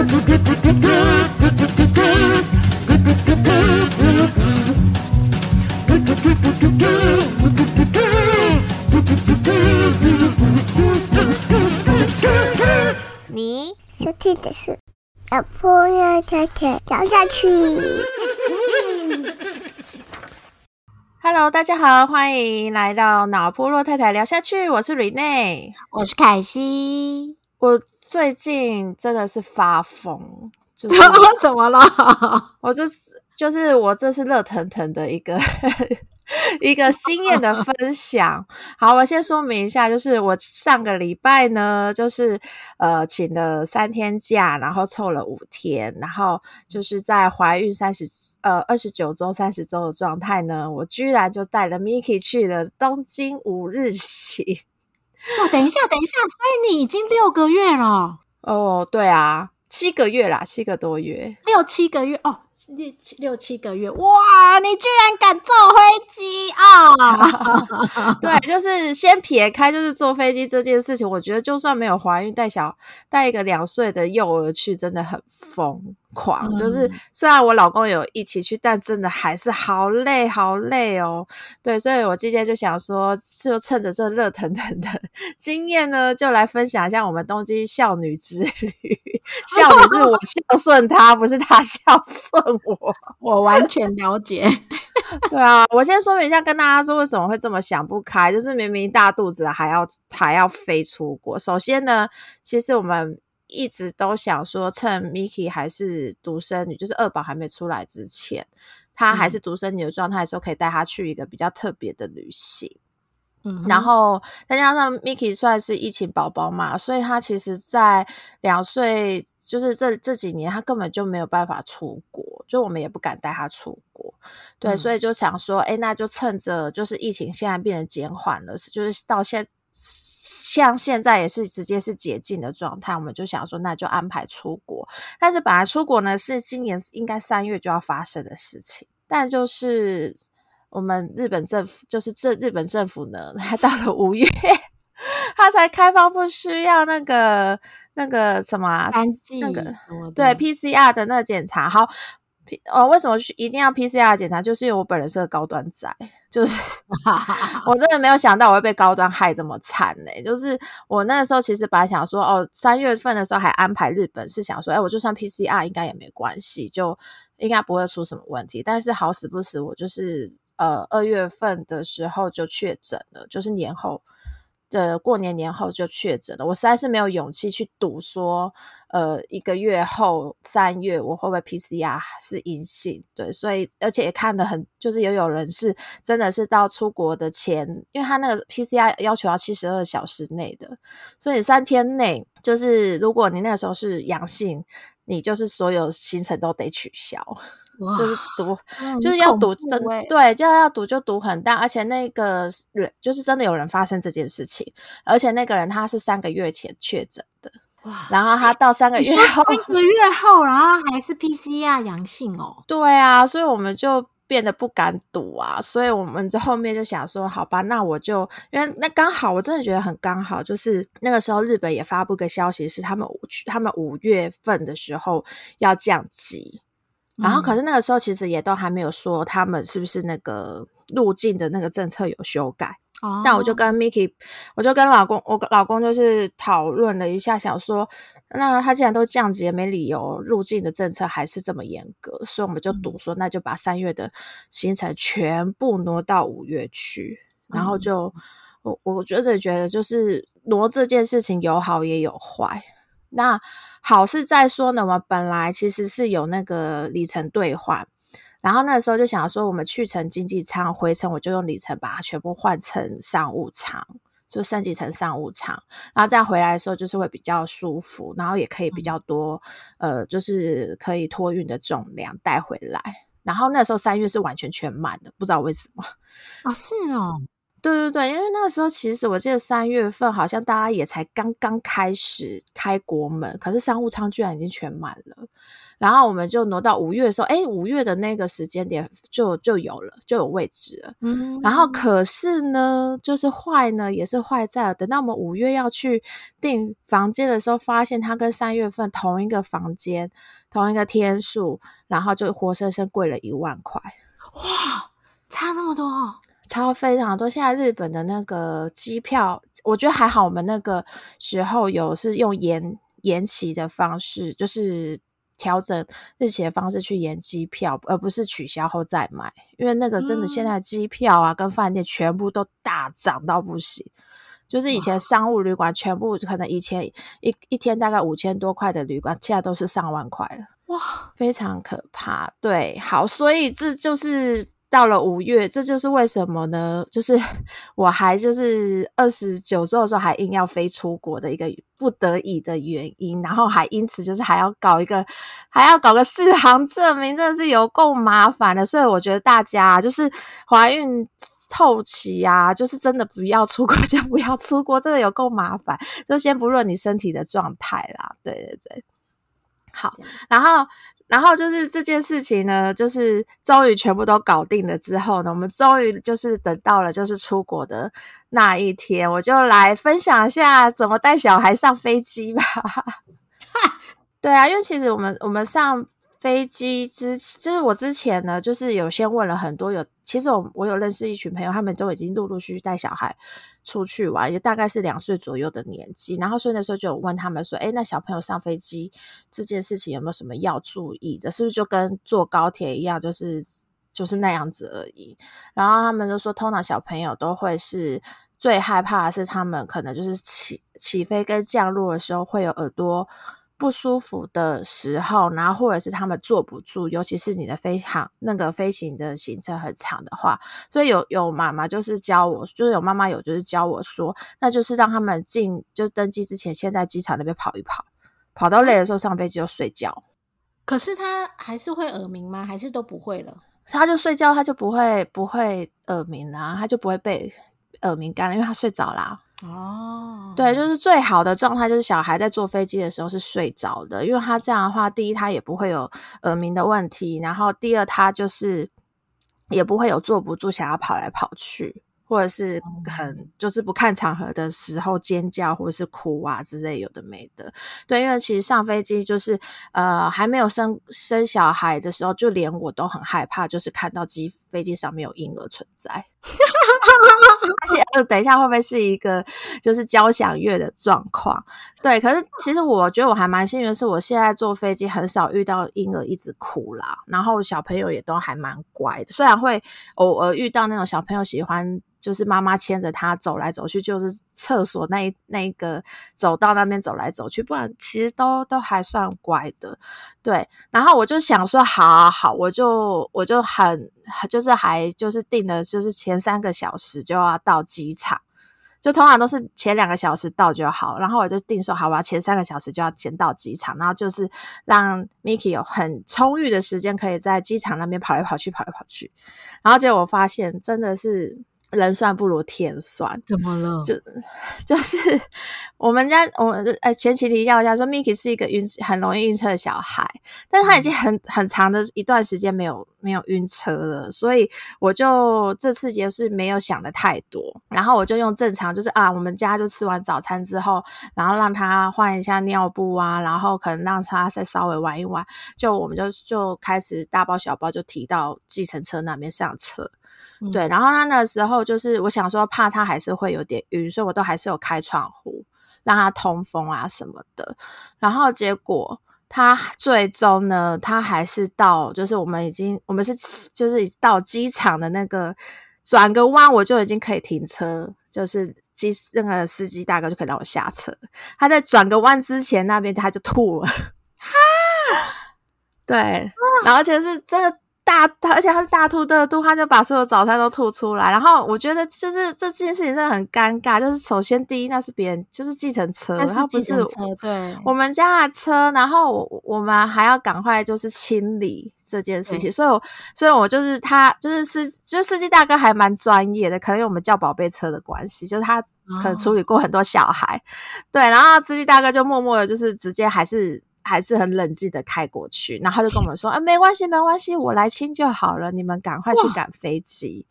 你收听的是老婆要太太聊下去。Hello，大家好，欢迎来到脑波洛太太聊下去，我是 Rene。我是凯西，我最近真的是发疯，就是 怎么了？我这是就是我这是热腾腾的一个一个经验的分享。好，我先说明一下，就是我上个礼拜呢，就是呃请了三天假，然后凑了五天，然后就是在怀孕三十。呃，二十九周、三十周的状态呢，我居然就带了 Miki 去了东京五日行。哦，等一下，等一下，所以你已经六个月了，哦，对啊，七个月啦，七个多月。六七个月哦，六七六七个月，哇，你居然敢坐飞机啊！对，就是先撇开就是坐飞机这件事情，我觉得就算没有怀孕，带小带一个两岁的幼儿去，真的很疯狂。嗯就是虽然我老公有一起去，但真的还是好累好累哦。对，所以我今天就想说，就趁着这热腾腾的经验呢，就来分享一下我们东京孝女之旅。孝女是我孝顺她，不是她孝顺我。我完全了解，对啊，我先说明一下，跟大家说为什么会这么想不开，就是明明大肚子了还要还要飞出国。首先呢，其实我们一直都想说，趁 Miki 还是独生女，就是二宝还没出来之前，她还是独生女的状态的时候，可以带她去一个比较特别的旅行。嗯然后再加上 Miki 算是疫情宝宝嘛，所以他其实在两岁，就是这这几年，他根本就没有办法出国，就我们也不敢带他出国。对，嗯所以就想说，哎，那就趁着就是疫情现在变得减缓了，就是到现像现在也是直接是解禁的状态，我们就想说，那就安排出国。但是本来出国呢是今年应该三月就要发生的事情，但就是我们日本政府，就是这日本政府呢，他到了五月，他才开放不需要那个那个什么、啊、三剂那个对 PCR 的那个检查。好哦，为什么去一定要 PCR 检查？就是因为我本人是个高端仔，就是 我真的没有想到我会被高端害这么惨呢、就是我那时候其实本来想说，哦，三月份的时候还安排日本，是想说，哎，我就算 PCR 应该也没关系，就应该不会出什么问题。但是好死不死，我就是呃二月份的时候就确诊了，就是年后。的过年年后就确诊了，我实在是没有勇气去赌说，呃，一个月后三月我会不会 PCR 是阴性？对，所以而且也看得很，就是也有人是真的是到出国的前，因为他那个 PCR 要求要七十二小时内的，所以三天内就是如果你那个时候是阳性，你就是所有行程都得取消。哇就是赌，就是要恐赌真对，就要赌就赌很大，而且那个人就是真的有人发生这件事情，而且那个人他是三个月前确诊的，哇，然后他到三个月后，三个月后，然后还是 PCR 阳性哦，对啊，所以我们就变得不敢赌啊，所以我们在后面就想说，好吧，那我就因为那刚好，我真的觉得很刚好，就是那个时候日本也发布个消息，是他们五他们五月份的时候要降级。然后，可是那个时候其实也都还没有说他们是不是那个入境的那个政策有修改。哦但我就跟 Miki，我就跟老公，我老公就是讨论了一下，想说，那他既然都降级，也没理由入境的政策还是这么严格，所以我们就赌说，那就把三月的行程全部挪到五月去，然后就我我觉得觉得就是挪这件事情有好也有坏。那好是在说呢，我们本来其实是有那个里程兑换，然后那时候就想说，我们去程经济舱，回程我就用里程把它全部换成商务舱，就升级成商务舱，然后这样回来的时候就是会比较舒服，然后也可以比较多，呃，就是可以托运的重量带回来。然后那时候三月是完全全满的，不知道为什么。哦是哦，对对对，因为那个时候其实我记得三月份好像大家也才刚刚开始开国门，可是商务舱居然已经全满了。然后我们就挪到五月的时候，哎，五月的那个时间点就就有了，就有位置了。嗯，然后可是呢，就是坏呢，也是坏在等到我们五月要去订房间的时候，发现它跟三月份同一个房间、同一个天数，然后就活生生贵了一万块。哇，差那么多，差非常多。现在日本的那个机票，我觉得还好，我们那个时候有是用延延期的方式，就是。调整日期的方式去延机票，而不是取消后再买，因为那个真的现在机票啊跟饭店全部都大涨到不行，就是以前商务旅馆全部可能以前一一天大概五千多块的旅馆，现在都是上万块了，哇，非常可怕。对，好，所以这就是。到了五月，这就是为什么呢？就是 我还就是二十九周的时候，还硬要飞出国的一个不得已的原因，然后还因此就是还要搞一个，还要搞个试航证明，真的是有够麻烦的。所以我觉得大家就是怀孕凑齐啊，就是真的不要出国 就不要出国，真的有够麻烦。就先不论你身体的状态啦，对对对，好，然后。然后就是这件事情呢，就是终于全部都搞定了之后呢，我们终于就是等到了就是出国的那一天，我就来分享一下怎么带小孩上飞机吧。对啊，因为其实我们我们上。飞机之就是我之前呢，就是有先问了很多有，其实我我有认识一群朋友，他们都已经陆陆续续带小孩出去玩，也大概是两岁左右的年纪。然后所以那时候就有问他们说，哎，那小朋友上飞机这件事情有没有什么要注意的？是不是就跟坐高铁一样，就是就是那样子而已？然后他们就说，通常小朋友都会是最害怕的是他们可能就是起起飞跟降落的时候会有耳朵。不舒服的时候，然后或者是他们坐不住，尤其是你的飞行那个飞行的行程很长的话，所以有有妈妈就是教我，就是有妈妈有就是教我说，那就是让他们进就登机之前，先在机场那边跑一跑，跑到累的时候上飞机就睡觉。可是他还是会耳鸣吗？还是都不会了？他就睡觉，他就不会不会耳鸣啊，他就不会被耳鸣干了，因为他睡着啦。哦，对，就是最好的状态就是小孩在坐飞机的时候是睡着的，因为他这样的话，第一他也不会有耳鸣的问题，然后第二他就是也不会有坐不住想要跑来跑去。或者是很就是不看场合的时候尖叫或者是哭啊之类有的没的，对，因为其实上飞机就是呃还没有生生小孩的时候，就连我都很害怕，就是看到机飞机上面有婴儿存在，而且等一下会不会是一个就是交响乐的状况？对，可是其实我觉得我还蛮幸运的是，我现在坐飞机很少遇到婴儿一直哭啦，然后小朋友也都还蛮乖的，虽然会偶尔遇到那种小朋友喜欢。就是妈妈牵着他走来走去，就是厕所那那一个走到那边走来走去，不然其实都都还算乖的，对。然后我就想说，好好，我就我就很就是还就是定的，就是前三个小时就要到机场，就通常都是前两个小时到就好。然后我就定说，好吧，前三个小时就要先到机场，然后就是让 Miki 有很充裕的时间，可以在机场那边跑来跑去，跑来跑去。然后结果我发现，真的是。人算不如天算，怎么了？就就是 我们家，我呃前期提要一下，说 Miki 是一个晕很容易晕车的小孩，但是他已经很很长的一段时间没有没有晕车了，所以我就这次也是没有想的太多，然后我就用正常，就是啊，我们家就吃完早餐之后，然后让他换一下尿布啊，然后可能让他再稍微玩一玩，就我们就就开始大包小包就提到计程车那边上车。对，然后他那时候就是我想说，怕他还是会有点晕，所以我都还是有开窗户让他通风啊什么的。然后结果他最终呢，他还是到，就是我们已经我们是就是到机场的那个转个弯，我就已经可以停车，就是机那个司机大哥就可以让我下车。他在转个弯之前那边他就吐了，对，然后而且是真的。大，而且他是大吐特吐，他就把所有早餐都吐出来。然后我觉得就是这件事情真的很尴尬。就是首先第一，那是别人，就是计程车，他不是对我们家的车。然后我我们还要赶快就是清理这件事情，所以所以我就是他就是司就司机大哥还蛮专业的，可能因为我们叫宝贝车的关系，就是他可能处理过很多小孩，对。然后司机大哥就默默的，就是直接还是。还是很冷静的开过去，然后他就跟我 们说：“啊，没关系，没关系，我来清就好了，你们赶快去赶飞机。”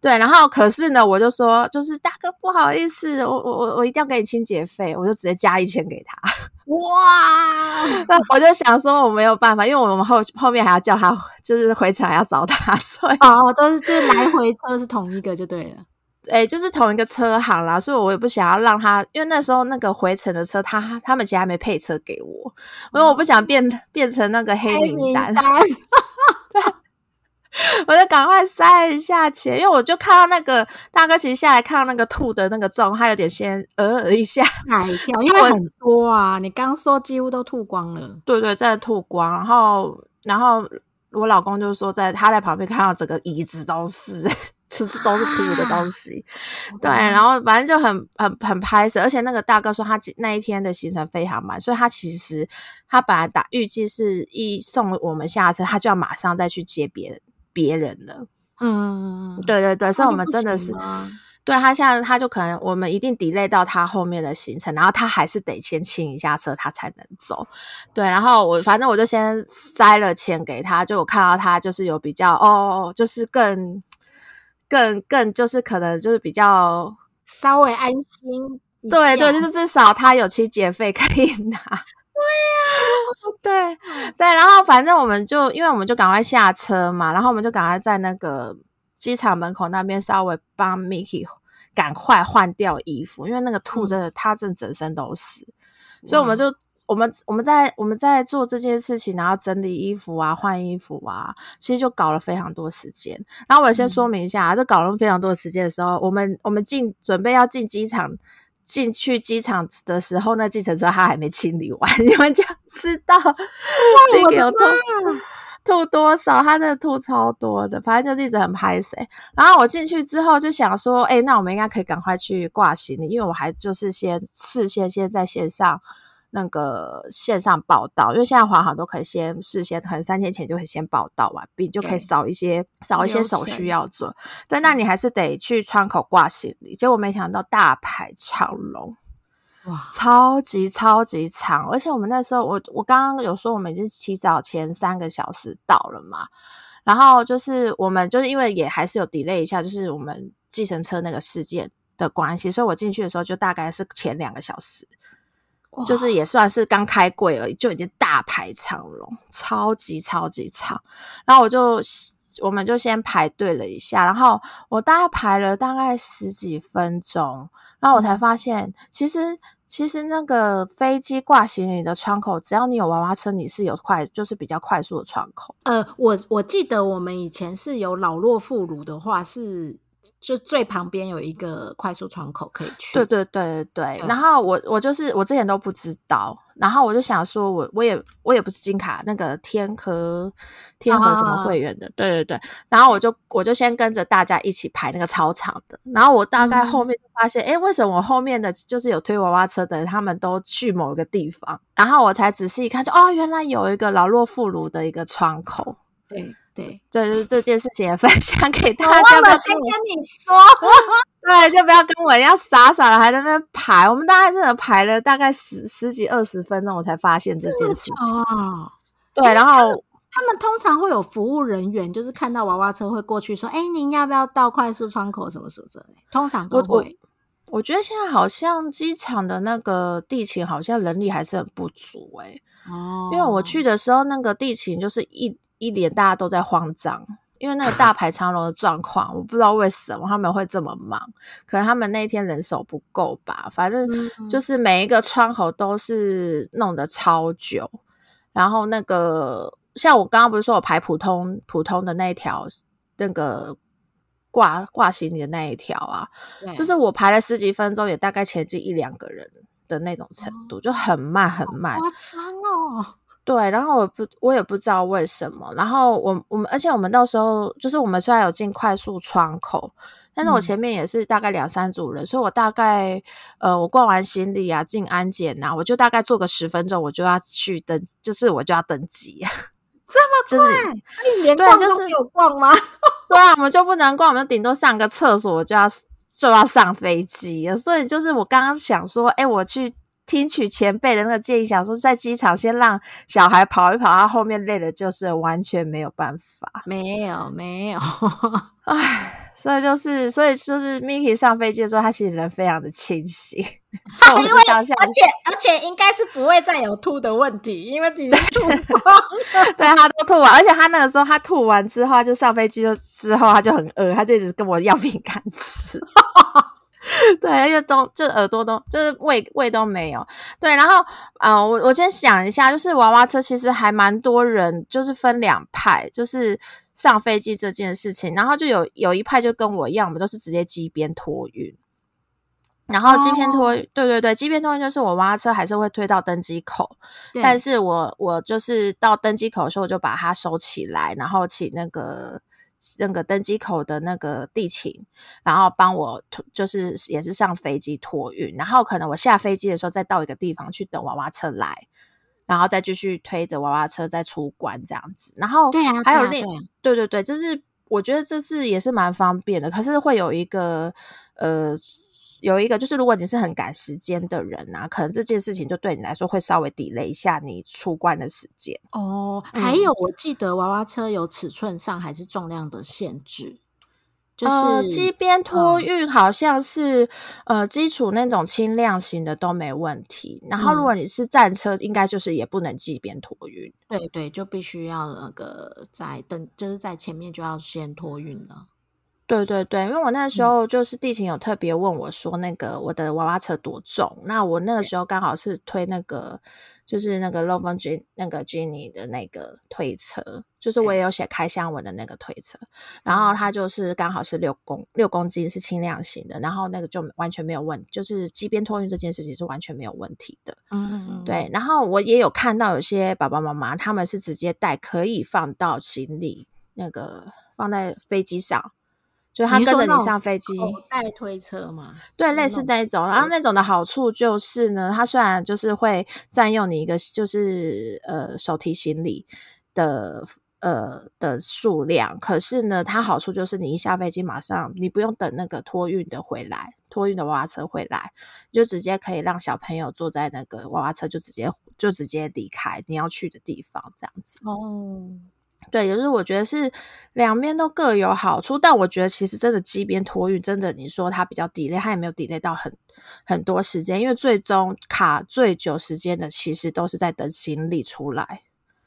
对，然后可是呢，我就说：“就是大哥，不好意思，我我我我一定要给你清洁费，我就直接加一千给他。”哇！那我就想说我没有办法，因为我们后后面还要叫他，就是回程还要找他，所以哦，都是就是来回车是同一个就对了。哎，就是同一个车行啦，所以我也不想要让他，因为那时候那个回程的车，他他们其实还没配车给我，因为我不想变变成那个黑名单。对，我就赶快塞一下钱，因为我就看到那个大哥其实下来看到那个吐的那个状，他有点先呃一下吓一跳，因为很多啊，你刚说几乎都吐光了，对对，在吐光，然后然后我老公就说在他在旁边看到整个椅子都是。其实都是吐的东西，对，然后反正就很很很拍摄，而且那个大哥说他那一天的行程非常满，所以他其实他本来打预计是一送我们下车，他就要马上再去接别人别人了。嗯，对对对，所以我们真的是，对他现在他就可能我们一定 delay 到他后面的行程，然后他还是得先清一下车，他才能走。对，然后我反正我就先塞了钱给他，就我看到他就是有比较哦，就是更。更更就是可能就是比较稍微安心，对对，就是至少他有期节费可以拿。对呀，对对，然后反正我们就因为我们就赶快下车嘛，然后我们就赶快在那个机场门口那边稍微帮 Miki 赶快换掉衣服，因为那个兔真的他真整身都是，所以我们就。我们我们在我们在做这件事情，然后整理衣服啊、换衣服啊，其实就搞了非常多时间。然后我先说明一下啊，这搞了非常多时间的时候，我们我们进准备要进机场，进去机场的时候，那计程车他还没清理完，你们就知道我的吐吐多少，他的吐超多的，反正就一直很拍谁。然后我进去之后就想说，哎，那我们应该可以赶快去挂行李，因为我还就是先事先先在线上。那个线上报道，因为现在华航都可以先事先，可能三天前就可以先报道完毕，就可以少一些少一些手续要做。对，那你还是得去窗口挂行李。结果没想到大排长龙，哇，超级超级长！而且我们那时候，我我刚刚有说我们已经起早前三个小时到了嘛，然后就是我们就是因为也还是有 delay 一下，就是我们计程车那个事件的关系，所以我进去的时候就大概是前两个小时。就是也算是刚开柜而已，就已经大排长龙，超级超级长。然后我就我们就先排队了一下，然后我大概排了大概十几分钟，然后我才发现，其实其实那个飞机挂行李的窗口，只要你有娃娃车，你是有快就是比较快速的窗口。呃，我我记得我们以前是有老弱妇孺的话是。就最旁边有一个快速窗口可以去。对对对对对。然后我我就是我之前都不知道，然后我就想说，我我也我也不是金卡那个天河天河什么会员的，对对对。然后我就我就先跟着大家一起排那个操场的。然后我大概后面就发现，哎，为什么我后面的就是有推娃娃车的，他们都去某一个地方？然后我才仔细一看，就哦，原来有一个老弱妇孺的一个窗口。对。对，对，就是这件事情也分享给大家。我忘了 先跟你说，对，就不要跟我一样傻傻的还在那边排。我们大概真的排了大概十十几二十分钟，我才发现这件事情。哦，对，然后他们通常会有服务人员，就是看到娃娃车会过去说：“哎，您要不要到快速窗口什么什么之类。”通常都会。我觉得现在好像机场的那个地勤好像人力还是很不足哎。哦，因为我去的时候，那个地勤就是一。一脸大家都在慌张，因为那个大排长龙的状况，我不知道为什么他们会这么忙，可能他们那天人手不够吧。反正就是每一个窗口都是弄得超久，然后那个像我刚刚不是说我排普通普通的那一条，那个挂挂行李的那一条啊，就是我排了十几分钟，也大概前进一两个人的那种程度，就很慢很慢，夸张哦。对，然后我不我也不知道为什么，然后我我们而且我们到时候就是我们虽然有进快速窗口，但是我前面也是大概两三组人，所以我大概呃我逛完行李啊进安检呐，我就大概坐个十分钟，我就要去登，就是我就要登机。这么快？你连逛都没有逛吗？对啊，我们就不能逛，我们顶多上个厕所我就要就要上飞机了。所以就是我刚刚想说，哎，我去。听取前辈的那个建议，想说在机场先让小孩跑一跑，他后面累了就是完全没有办法。没有，没有，唉，所以就是，所以就是 Miki 上飞机的时候，他其实人非常的清醒。因为而且而且应该是不会再有吐的问题，因为你吐光，对他都吐完，而且他那个时候他吐完之后，就上飞机就之后他就很饿，他就一直跟我要饼干吃。对，都就耳朵都就是胃胃都没有。对，然后呃，我我先想一下，就是娃娃车其实还蛮多人，就是分两派，就是上飞机这件事情，然后就有有一派就跟我一样，我们都是直接机边托运。然后机边托，对对对，机边托运就是我娃娃车还是会推到登机口，但是我我就是到登机口的时候，我就把它收起来，然后请那个。那个登机口的那个地勤，然后帮我就是也是上飞机托运，然后可能我下飞机的时候再到一个地方去等娃娃车来，然后再继续推着娃娃车再出关这样子。然后对啊，还有另对对对，就是我觉得这是也是蛮方便的，可是会有一个呃。有一个就是，如果你是很赶时间的人啊，可能这件事情就对你来说会稍微 delay 一下你出关的时间哦。还有，我记得娃娃车有尺寸上还是重量的限制，就是机边托运好像是呃基础那种轻量型的都没问题。然后如果你是战车，应该就是也不能机边托运。对对，就必须要那个在等，就是在前面就要先托运了。对对对，因为我那时候就是地勤有特别问我说，那个我的娃娃车多重？那我那个时候刚好是推那个，就是那个 l o v e n J 那个 Jenny 的那个推车，就是我也有写开箱文的那个推车，然后它就是刚好是六公六公斤是轻量型的，然后那个就完全没有问，就是机边托运这件事情是完全没有问题的。嗯嗯嗯，对。然后我也有看到有些爸爸妈妈他们是直接带可以放到行李那个放在飞机上。就他跟着你上飞机，带推车嘛？对，类似那种。然后那种的好处就是呢，它虽然就是会占用你一个就是呃手提行李的呃的数量，可是呢，它好处就是你一下飞机马上你不用等那个托运的回来，托运的娃娃车回来，就直接可以让小朋友坐在那个娃娃车就直接就直接离开你要去的地方，这样子。哦。对，就是我觉得是两边都各有好处，但我觉得其实真的机边托运，真的你说它比较 delay，它也没有 delay 到很很多时间，因为最终卡最久时间的其实都是在等行李出来。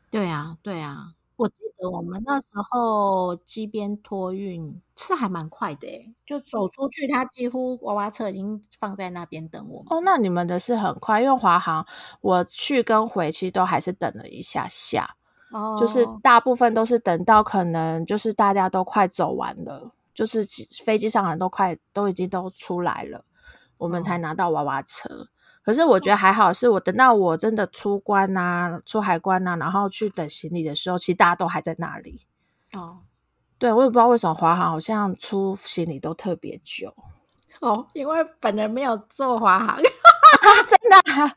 对啊，对啊，我记得我们那时候机边托运是还蛮快的诶，就走出去，它几乎娃娃车已经放在那边等我。哦，那你们的是很快，因为华航我去跟回其实都还是等了一下下。就是大部分都是等到可能就是大家都快走完了，就是飞机上人都快都已经都出来了，我们才拿到娃娃车。可是我觉得还好，是我等到我真的出关呐、出海关呐，然后去等行李的时候，其实大家都还在那里。哦，对，我也不知道为什么华航好像出行李都特别久。哦，因为本人没有坐华航，真的。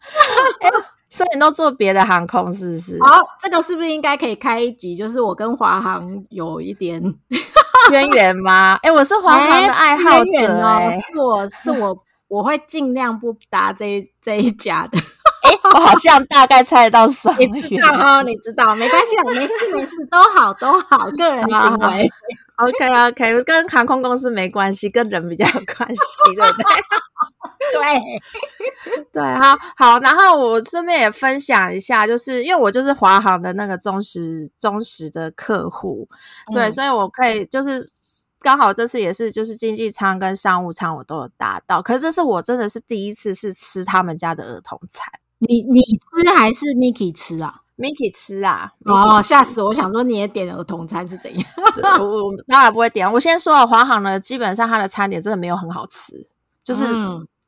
所以你都坐别的航空是不是？好，这个是不是应该可以开一集？就是我跟华航有一点 渊源吗？哎，我是华航的爱好者哦，是我是我 我会尽量不搭这这一家的。哎，我好像大概猜到什么？你知道哦，你知道，没关系，没事没事，都好都好，个人行为。OK OK，跟航空公司没关系，跟人比较有关系，对不对？对 对，好好。然后我顺便也分享一下，就是因为我就是华航的那个忠实忠实的客户，对，所以我可以就是刚好这次也是就是经济舱跟商务舱我都有搭到，可是这是我真的是第一次是吃他们家的儿童餐。你你吃还是 Miki 吃啊？Miki 吃啊！哦，吓死我！我想说你也点儿童餐是怎样？我我当然不会点。我先说啊，华航呢，基本上它的餐点真的没有很好吃，就是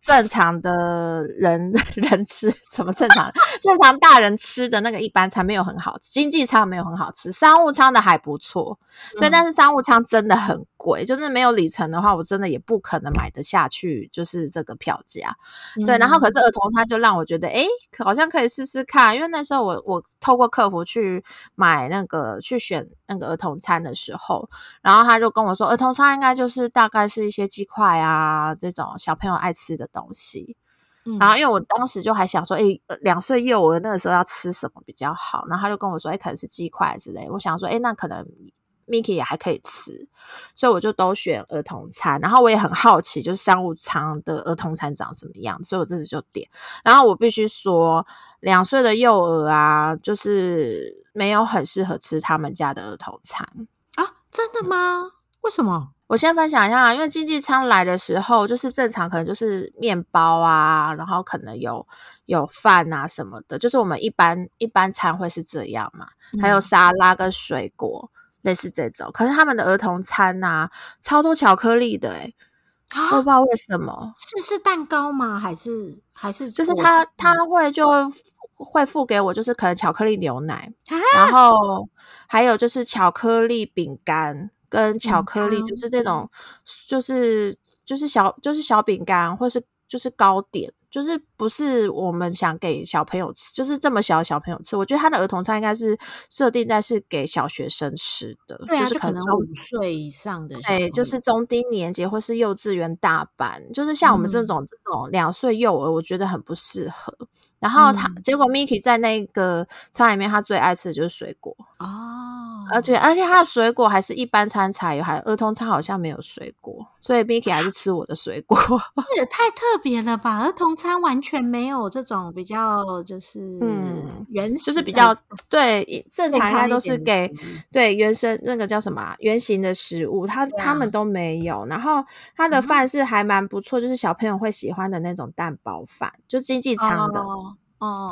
正常的人 人吃，什么正常？正常大人吃的那个一般餐没有很好吃，经济舱没有很好吃，商务舱的还不错。对，但是商务舱真的很贵，就是没有里程的话，我真的也不可能买得下去，就是这个票价。对，然后可是儿童餐就让我觉得，哎，好像可以试试看，因为那时候我我透过客服去买那个去选那个儿童餐的时候，然后他就跟我说，儿童餐应该就是大概是一些鸡块啊这种小朋友爱吃的东西。然后因为我当时就还想说，哎，两岁幼儿那个时候要吃什么比较好？然后他就跟我说，哎，可能是鸡块之类。我想说，哎，那可能。Miki 也还可以吃，所以我就都选儿童餐。然后我也很好奇，就是商务舱的儿童餐长什么样，所以我这次就点。然后我必须说，两岁的幼儿啊，就是没有很适合吃他们家的儿童餐啊？真的吗？为什么？我先分享一下，因为经济舱来的时候，就是正常可能就是面包啊，然后可能有有饭啊什么的，就是我们一般一般餐会是这样嘛，还有沙拉跟水果。类似这种，可是他们的儿童餐呐，超多巧克力的哎，我不知道为什么，是是蛋糕吗？还是还是就是他他会就会付给我，就是可能巧克力牛奶，然后还有就是巧克力饼干跟巧克力，就是那种就是就是小就是小饼干或是就是糕点。就是不是我们想给小朋友吃，就是这么小的小朋友吃。我觉得他的儿童餐应该是设定在是给小学生吃的，就是可能五岁以上的，对，就是中低年级或是幼稚园大班，就是像我们这种这种两岁幼儿，我觉得很不适合。然后他结果 Miki 在那个餐里面，他最爱吃的就是水果哦，而且而且他的水果还是一般餐才有，还儿童餐好像没有水果，所以 Miki 还是吃我的水果。这也太特别了吧！儿童餐完全没有这种比较，就是嗯，原始就是比较对正常应该都是给对原生那个叫什么原形的食物，他他们都没有。然后他的饭是还蛮不错，就是小朋友会喜欢的那种蛋包饭，就经济舱的。哦，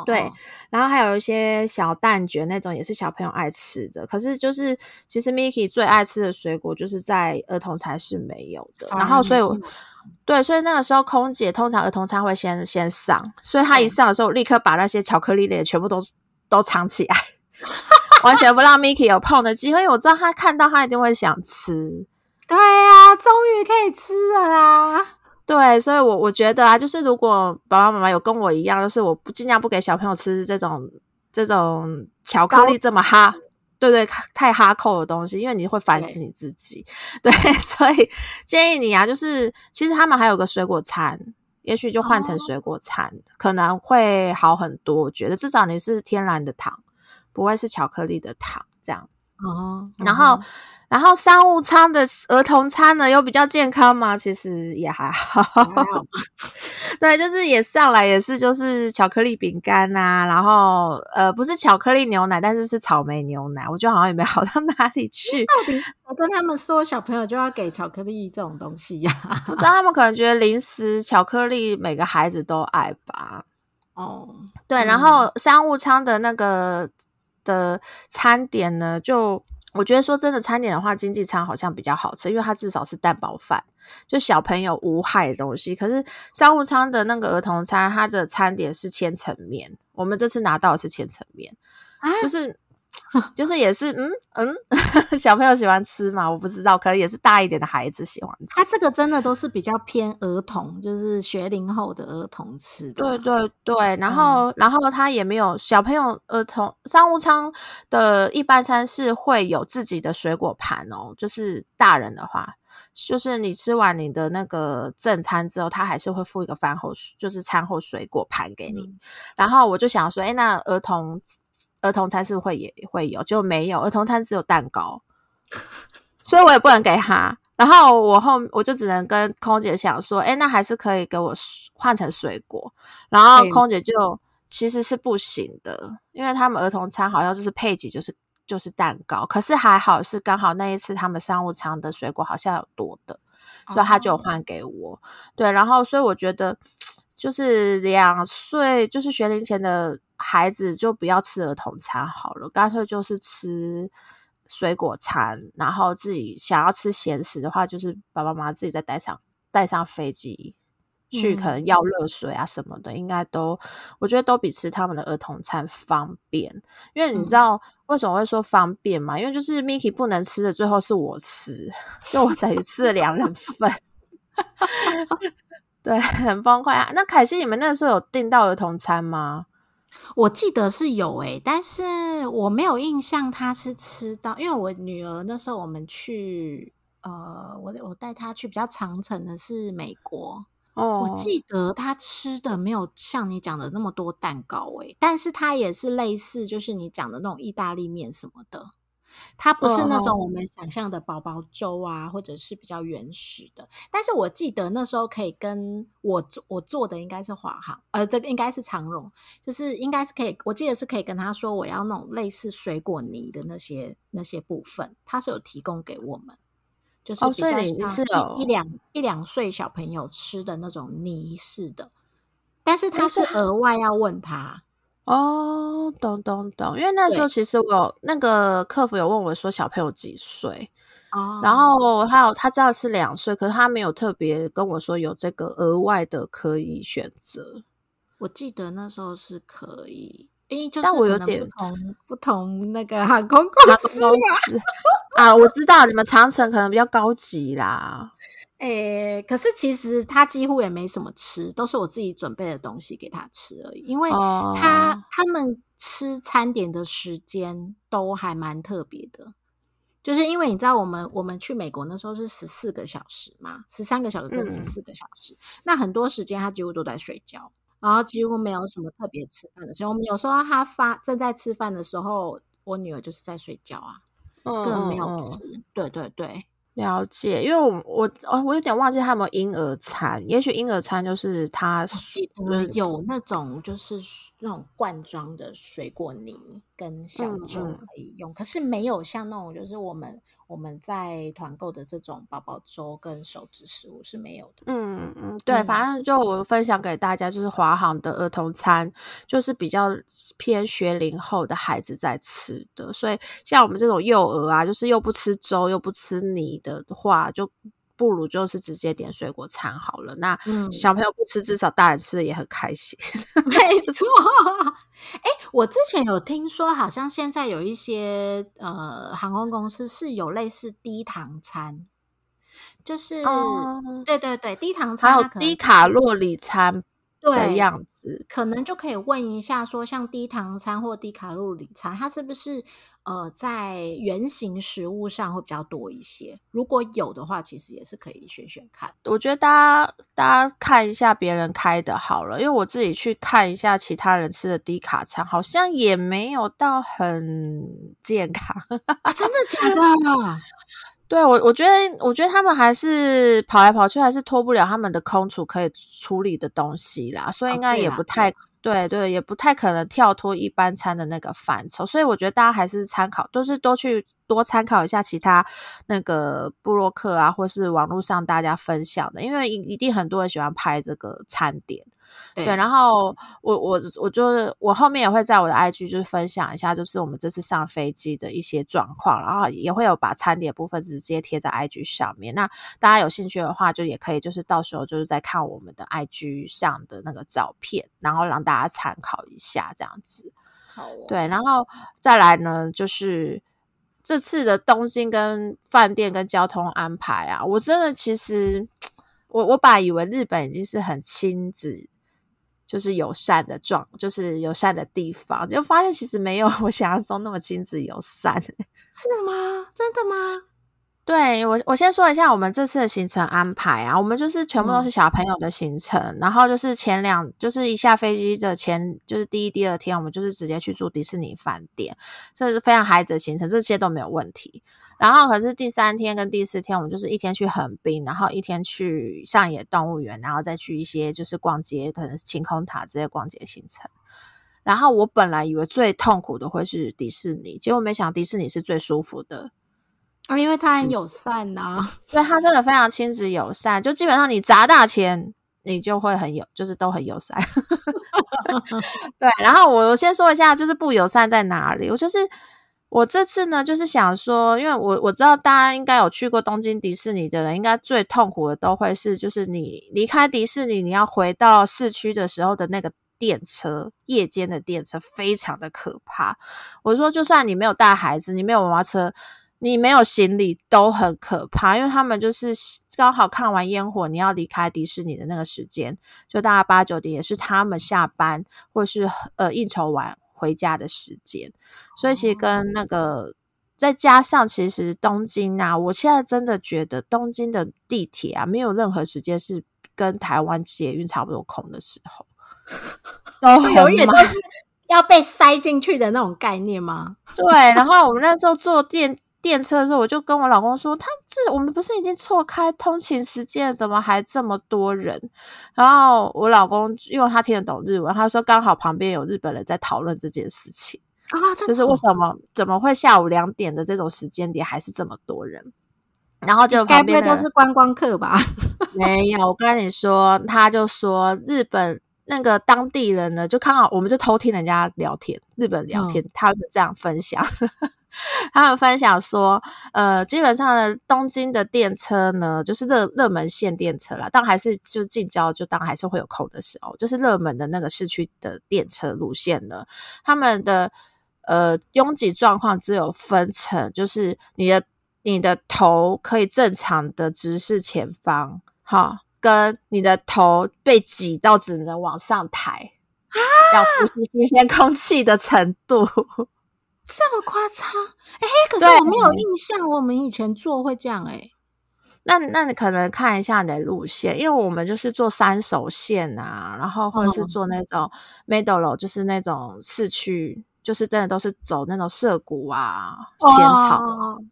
对，然后还有一些小蛋卷那种，也是小朋友爱吃的。可是就是其实 Miki 最爱吃的水果，就是在儿童餐是没有的。然后所以我，对，所以那个时候空姐通常儿童餐会先先上，所以她一上的时候，立刻把那些巧克力类全部都都藏起来，完全不让 Miki 有碰的机会。因为我知道他看到他一定会想吃。对啊，终于可以吃了啦！对，所以，我我觉得啊，就是如果爸爸妈妈有跟我一样，就是我不尽量不给小朋友吃这种这种巧克力这么哈，对对，太哈扣的东西，因为你会烦死你自己。对，所以建议你啊，就是其实他们还有个水果餐，也许就换成水果餐，可能会好很多。我觉得至少你是天然的糖，不会是巧克力的糖这样。哦，然后。然后商务舱的儿童餐呢，又比较健康嘛，其实也还好。对，就是也上来也是就是巧克力饼干呐，然后呃不是巧克力牛奶，但是是草莓牛奶，我觉得好像也没好到哪里去。到底我跟他们说，小朋友就要给巧克力这种东西呀？不知道他们可能觉得零食巧克力每个孩子都爱吧。哦，对，然后商务舱的那个的餐点呢，就。我觉得说真的，餐点的话，经济舱好像比较好吃，因为它至少是蛋包饭，就小朋友无害的东西。可是商务舱的那个儿童餐，它的餐点是千层面，我们这次拿到的是千层面，就是。就是也是嗯嗯，小朋友喜欢吃嘛？我不知道，可能也是大一点的孩子喜欢吃。它这个真的都是比较偏儿童，就是学龄后的儿童吃的。对对对，然后然后他也没有小朋友儿童商务舱的一般餐是会有自己的水果盘哦。就是大人的话，就是你吃完你的那个正餐之后，他还是会附一个饭后就是餐后水果盘给你。然后我就想说，哎，那儿童。儿童餐是会也会有，就没有儿童餐只有蛋糕，所以我也不能给他。然后我后我就只能跟空姐想说，哎，那还是可以给我换成水果。然后空姐就其实是不行的，因为他们儿童餐好像就是配给就是就是蛋糕，可是还好是刚好那一次他们商务舱的水果好像有多的，所以他就换给我。对，然后所以我觉得就是两岁就是学龄前的。孩子就不要吃儿童餐好了，干脆就是吃水果餐。然后自己想要吃咸食的话，就是爸爸妈妈自己再带上带上飞机去可能要热水啊什么的，应该都我觉得都比吃他们的儿童餐方便。因为你知道为什么会说方便吗？因为就是 Miki 不能吃的，最后是我吃，就我等于吃了两人份。对，很崩溃啊！那凯西，你们那时候有订到儿童餐吗？我记得是有诶，但是我没有印象他是吃到，因为我女儿那时候我们去，呃，我我带她去比较长城的是美国，哦，我记得她吃的没有像你讲的那么多蛋糕诶，但是她也是类似，就是你讲的那种意大利面什么的。它不是那种我们想象的宝宝粥啊，或者是比较原始的。但是我记得那时候可以跟我做我做的应该是华航，呃，这个应该是长荣，就是应该是可以。我记得是可以跟他说我要那种类似水果泥的那些那些部分，他是有提供给我们，就是比较像一两一两岁小朋友吃的那种泥似的。但是他是额外要问他。哦，懂懂懂，因为那时候其实我那个客服有问我说小朋友几岁，哦，然后还有他知道是两岁，可是他没有特别跟我说有这个额外的可以选择。我记得那时候是可以，诶，就是我有点不同不同那个航空公司啊，我知道你们长城可能比较高级啦。诶，可是其实他几乎也没什么吃，都是我自己准备的东西给他吃而已。因为他他们吃餐点的时间都还蛮特别的，就是因为你知道，我们我们去美国那时候是十四个小时嘛，十三个小时跟十四个小时，那很多时间他几乎都在睡觉，然后几乎没有什么特别吃饭的时候。我们有时候他发正在吃饭的时候，我女儿就是在睡觉啊，根本没有吃。对对对。了解，因为我我哦，我有点忘记他有没有婴儿餐，也许婴儿餐就是他记得有那种就是那种罐装的水果泥跟小粥可以用，可是没有像那种就是我们。我们在团购的这种宝宝粥跟手指食物是没有的。嗯嗯，对，反正就我分享给大家，就是华航的儿童餐，就是比较偏学龄后的孩子在吃的。所以像我们这种幼儿啊，就是又不吃粥又不吃泥的话，就不如就是直接点水果餐好了。那小朋友不吃，至少大人吃的也很开心。没 错。哎，我之前有听说，好像现在有一些呃航空公司是有类似低糖餐，就是对对对，低糖餐还有低卡路里餐。的样子，可能就可以问一下，说像低糖餐或低卡路里餐，它是不是呃在原型食物上会比较多一些？如果有的话，其实也是可以选选看。我觉得大家大家看一下别人开的好了，因为我自己去看一下其他人吃的低卡餐，好像也没有到很健康啊！真的假的？对我，我觉得，我觉得他们还是跑来跑去，还是脱不了他们的空储可以处理的东西啦，所以应该也不太。对对，也不太可能跳脱一般餐的那个范畴，所以我觉得大家还是参考，都是多去多参考一下其他那个布洛克啊，或是网络上大家分享的，因为一一定很多人喜欢拍这个餐点。对，然后我我我就是我后面也会在我的 IG 就是分享一下，就是我们这次上飞机的一些状况，然后也会有把餐点部分直接贴在 IG 上面。那大家有兴趣的话，就也可以就是到时候就是在看我们的 IG 上的那个照片，然后让大家参考一下这样子。好，对，然后再来呢，就是这次的东京跟饭店跟交通安排啊，我真的其实 我我本来以为日本已经是很亲子。就是友善的状，就是友善的地方，就发现其实没有 我想象中那么亲子友善，是吗？真的吗？对我，我先说一下我们这次的行程安排啊，我们就是全部都是小朋友的行程，然后就是前两，就是一下飞机的前，就是第一、第二天，我们就是直接去住迪士尼饭店，这是非常孩子的行程，这些都没有问题。然后可是第三天跟第四天，我们就是一天去横滨，然后一天去上野动物园，然后再去一些就是逛街，可能是晴空塔这些逛街行程。然后我本来以为最痛苦的会是迪士尼，结果没想到迪士尼是最舒服的。啊，因为他很友善呐，对他真的非常亲子友善，就基本上你砸大钱，你就会很友，就是都很友善。对，然后我我先说一下，就是不友善在哪里？我就是我这次呢，就是想说，因为我我知道大家应该有去过东京迪士尼的人，应该最痛苦的都会是，就是你离开迪士尼，你要回到市区的时候的那个电车，夜间的电车非常的可怕。我说，就算你没有带孩子，你没有娃娃车，你没有行李，都很可怕，因为他们就是刚好看完烟火，你要离开迪士尼的那个时间，就大概八九点，也是他们下班或是呃应酬完。回家的时间，所以其实跟那个再加上，其实东京啊，我现在真的觉得东京的地铁啊，没有任何时间是跟台湾捷运差不多空的时候，都永远都是要被塞进去的那种概念吗？对。然后我们那时候坐电。电车的时候，我就跟我老公说：“他这我们不是已经错开通勤时间，怎么还这么多人？”然后我老公因为他听得懂日文，他说刚好旁边有日本人在讨论这件事情啊，就是为什么怎么会下午两点的这种时间点还是这么多人？然后就该不会都是观光客吧？没有，我跟你说，他就说日本那个当地人呢，就看好我们就偷听人家聊天，日本聊天，他们这样分享。他们分享说，呃，基本上呢，东京的电车呢，就是热热门线电车啦，但还是就近郊，就当然还是会有空的时候，就是热门的那个市区的电车路线呢，他们的呃拥挤状况只有分成，就是你的你的头可以正常的直视前方，哈，跟你的头被挤到只能往上抬，要呼吸新鲜空气的程度。这么夸张？哎，可是我没有印象，我们以前做会这样哎。那那你可能看一下你的路线，因为我们就是做三手线啊，然后或者是做那种 middle，就是那种市区，就是真的都是走那种涩谷啊、浅草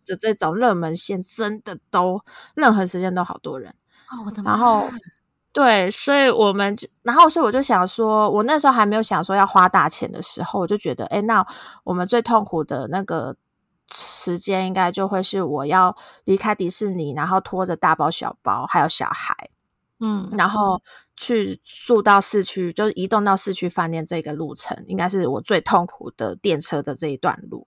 的这种热门线，真的都任何时间都好多人。哦，我的！然后。对，所以我们就，然后所以我就想说，我那时候还没有想说要花大钱的时候，我就觉得，哎，那我们最痛苦的那个时间，应该就会是我要离开迪士尼，然后拖着大包小包，还有小孩，嗯，然后去住到市区，就是移动到市区饭店这个路程，应该是我最痛苦的电车的这一段路。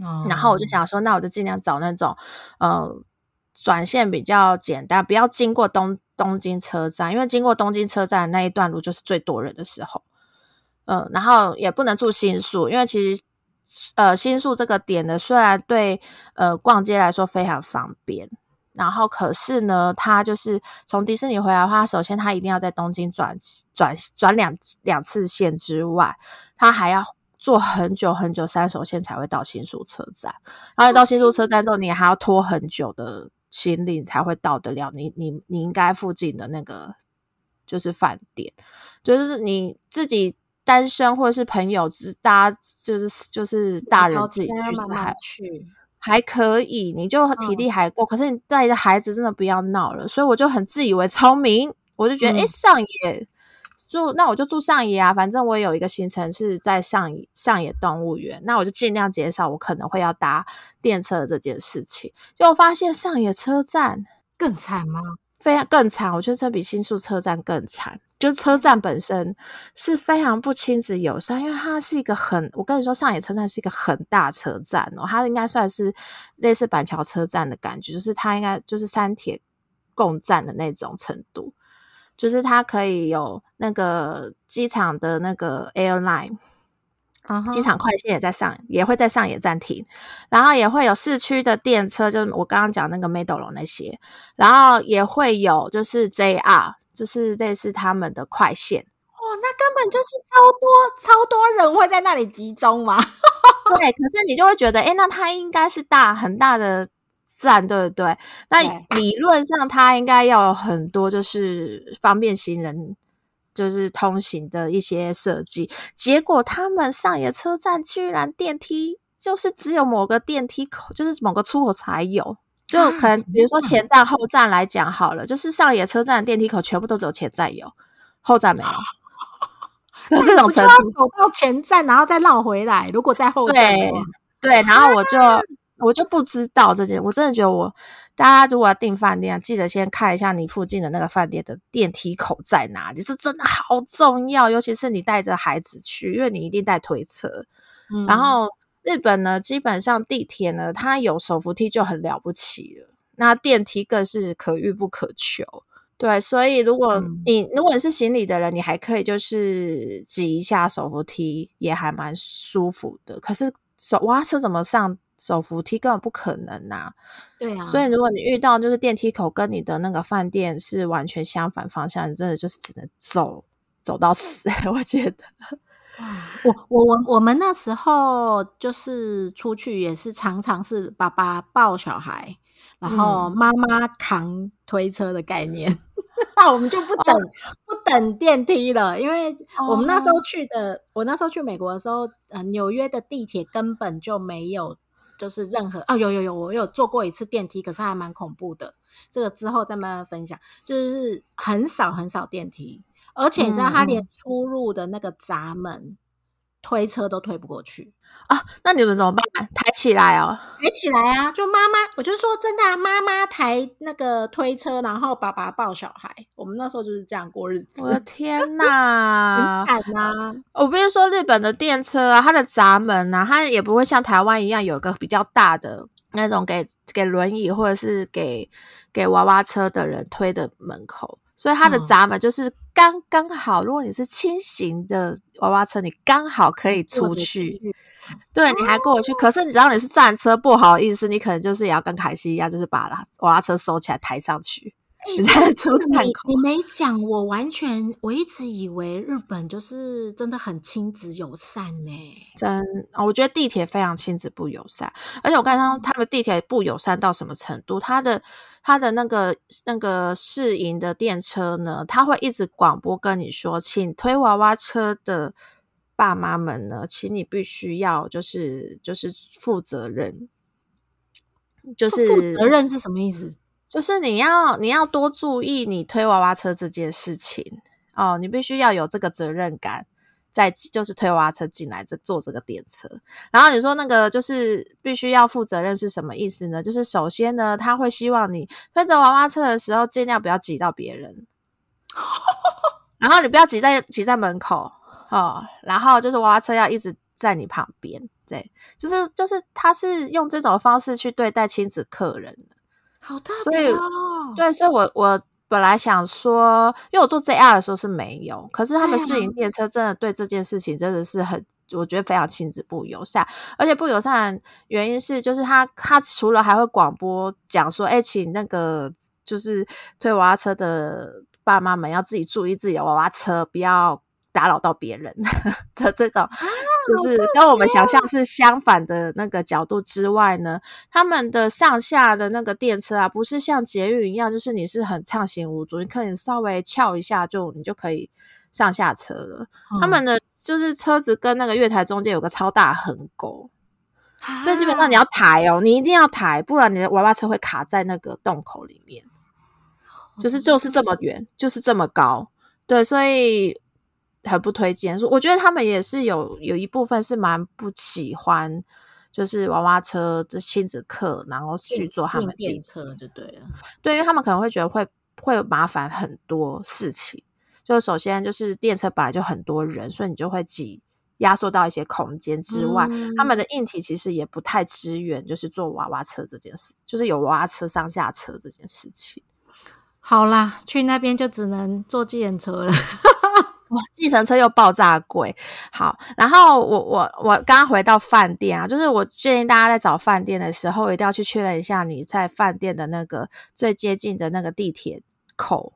哦，然后我就想说，那我就尽量找那种，呃，转线比较简单，不要经过东。东京车站，因为经过东京车站那一段路就是最多人的时候，嗯，然后也不能住新宿，因为其实呃新宿这个点呢，虽然对呃逛街来说非常方便，然后可是呢，它就是从迪士尼回来的话，首先它一定要在东京转转转两两次线之外，它还要坐很久很久三手线才会到新宿车站，然后到新宿车站之后，你还要拖很久的。行李才会到得了你你你应该附近的那个就是饭店，就是你自己单身或者是朋友，只大家就是就是大人自己去还去还可以，你就体力还够。可是你带着孩子真的不要闹了，所以我就很自以为聪明，我就觉得哎上野。住那我就住上野啊，反正我有一个行程是在上野上野动物园，那我就尽量减少我可能会要搭电车的这件事情。就发现上野车站更惨吗？非常更惨，我觉得这比新宿车站更惨。就是车站本身是非常不亲子友善，因为它是一个很，我跟你说上野车站是一个很大车站哦，它应该算是类似板桥车站的感觉，就是它应该就是三铁共站的那种程度。就是它可以有那个机场的那个 airline，机场快线也在上，也会在上野站停，然后也会有市区的电车，就是我刚刚讲那个 middle 那些，然后也会有就是 JR，就是类似他们的快线。哦，那根本就是超多超多人会在那里集中嘛。对，可是你就会觉得，哎，那它应该是大很大的。站对不对？那理论上它应该要有很多，就是方便行人，就是通行的一些设计。结果他们上野车站居然电梯就是只有某个电梯口，就是某个出口才有。就可能比如说前站后站来讲好了，就是上野车站的电梯口全部都只有前站有，后站没有。那这种程度，走到前站然后再绕回来。如果在后站，对，然后我就。我就不知道这件，我真的觉得我大家如果要订饭店，记得先看一下你附近的那个饭店的电梯口在哪里，是真的好重要，尤其是你带着孩子去，因为你一定带推车。然后日日本呢，基本上地铁呢，它有手扶梯就很了不起了，那电梯更是可遇不可求。对，所以如果你如果你是行李的人，你还可以就是挤一下手扶梯，也还蛮舒服的。可是手哇车怎么上手扶梯根本不可能呐。对啊，所以如果你遇到就是电梯口跟你的那个饭店是完全相反方向，你真的就是只能走走到死。我觉得，我我我我们那时候就是出去也是常常是爸爸抱小孩，然后妈妈扛推车的概念。那我们就不等不等电梯了，因为我们那时候去的，我那时候去美国的时候，呃，纽约的地铁根本就没有，就是任何哦，有有有，我有坐过一次电梯，可是还蛮恐怖的。这个之后再慢慢分享，就是很少很少电梯，而且你知道，它连出入的那个闸门。推车都推不过去啊！那你们怎么办？抬起来哦，抬起来啊！就妈妈，我就说真的啊，妈妈抬那个推车，然后爸爸抱小孩。我们那时候就是这样过日子。我的天哪，很惨啊！我不是说日本的电车啊，它的闸门啊，它也不会像台湾一样有一个比较大的那种给给轮椅或者是给给娃娃车的人推的门口。所以它的闸门就是刚刚好，如果你是轻型的娃娃车，你刚好可以出去，对，你还过去。可是你知道你是战车，不好意思，你可能就是也要跟凯西一样，就是把娃娃车收起来抬上去。你在出站口，你没讲，我完全我一直以为日本就是真的很亲子友善呢。真，我觉得地铁非常亲子不友善，而且我刚刚他们地铁不友善到什么程度？他的他的那个那个试营的电车呢，他会一直广播跟你说，请推娃娃车的爸妈们呢，请你必须要就是就是负责任，就是负责任是什么意思？就是你要你要多注意你推娃娃车这件事情哦，你必须要有这个责任感，在就是推娃娃车进来这坐这个电车。然后你说那个就是必须要负责任是什么意思呢？就是首先呢，他会希望你推着娃娃车的时候尽量不要挤到别人，然后你不要挤在挤在门口哦，然后就是娃娃车要一直在你旁边，对，就是就是他是用这种方式去对待亲子客人。好特别哦！对，所以我我本来想说，因为我坐 JR 的时候是没有，可是他们试营列车真的对这件事情真的是很，我觉得非常亲子不友善，而且不友善原因是就是他他除了还会广播讲说，哎，请那个就是推娃娃车的爸妈们要自己注意自己的娃娃车，不要。打扰到别人 的这种，就是跟我们想象是相反的那个角度之外呢，他们的上下的那个电车啊，不是像捷运一样，就是你是很畅行无阻，你可以稍微翘一下就你就可以上下车了。他们的就是车子跟那个月台中间有个超大横沟，所以基本上你要抬哦，你一定要抬，不然你的娃娃车会卡在那个洞口里面。就是就是这么远，就是这么高，对，所以。很不推荐，说我觉得他们也是有有一部分是蛮不喜欢，就是娃娃车这亲子课，然后去坐他们电车就对了。对，因为他们可能会觉得会会麻烦很多事情。就首先就是电车本来就很多人，所以你就会挤压缩到一些空间之外，他们的硬体其实也不太支援，就是坐娃娃车这件事，就是有娃娃车上下车这件事情。好啦，去那边就只能坐计程车了。哇，计程车又爆炸贵。好，然后我我我刚刚回到饭店啊，就是我建议大家在找饭店的时候，一定要去确认一下你在饭店的那个最接近的那个地铁口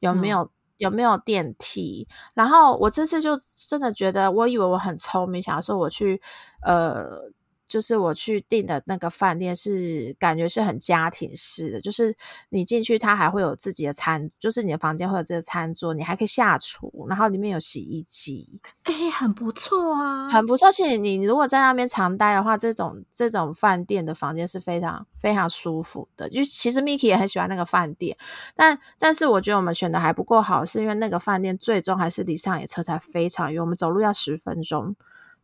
有没有有没有电梯。然后我这次就真的觉得，我以为我很聪明，想说我去呃。就是我去订的那个饭店是感觉是很家庭式的，就是你进去它还会有自己的餐，就是你的房间会有这个餐桌，你还可以下厨，然后里面有洗衣机，哎，很不错啊，很不错。而且你如果在那边常待的话，这种这种饭店的房间是非常非常舒服的。就其实 Miki 也很喜欢那个饭店，但但是我觉得我们选的还不够好，是因为那个饭店最终还是离上野车才非常远，我们走路要十分钟。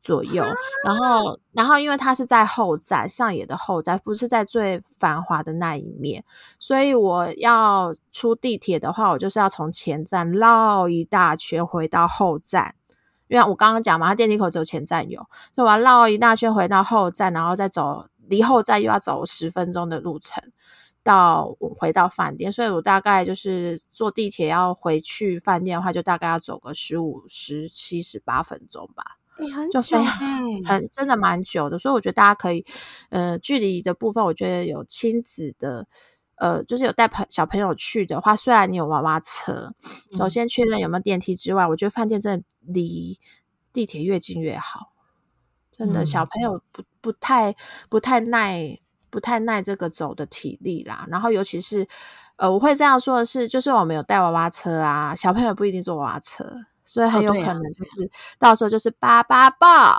左右，然后，然后，因为它是在后站上野的后站，不是在最繁华的那一面，所以我要出地铁的话，我就是要从前站绕一大圈回到后站，因为我刚刚讲嘛，它电梯口只有前站有，所以我要绕一大圈回到后站，然后再走离后站又要走十分钟的路程到回到饭店，所以我大概就是坐地铁要回去饭店的话，就大概要走个十五、十七、十八分钟吧。就非常很真的蛮久的，所以我觉得大家可以，呃，距离的部分，我觉得有亲子的，呃，就是有带朋小朋友去的话，虽然你有娃娃车，首先确认有没有电梯之外，我觉得饭店真的离地铁越近越好，真的小朋友不不太不太耐不太耐这个走的体力啦，然后尤其是，呃，我会这样说的是，就是我们有带娃娃车啊，小朋友不一定坐娃娃车。所以很有可能就是到时候就是爸爸抱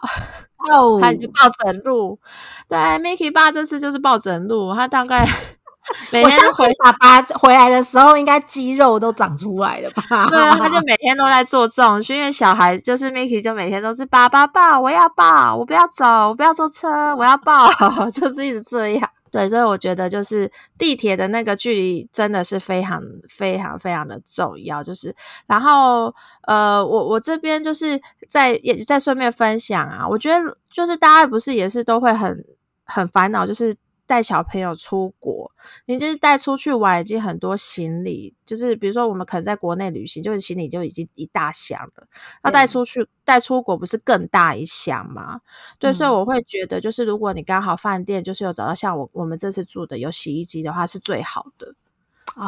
哦，他就抱枕路。对，Mickey 爸这次就是抱枕路，他大概 每天回爸爸回来的时候应该肌肉都长出来了吧？对啊，他就每天都在做重训，因为小孩就是 Mickey 就每天都是爸爸抱，我要抱，我不要走，我不要坐车，我要抱，就是一直这样。对，所以我觉得就是地铁的那个距离真的是非常非常非常的重要。就是，然后呃，我我这边就是在也在顺便分享啊，我觉得就是大家不是也是都会很很烦恼，就是。带小朋友出国，你就是带出去玩，已经很多行李，就是比如说我们可能在国内旅行，就是行李就已经一大箱了。那带出去带出国不是更大一箱吗？对，所以我会觉得，就是如果你刚好饭店就是有找到像我我们这次住的有洗衣机的话，是最好的。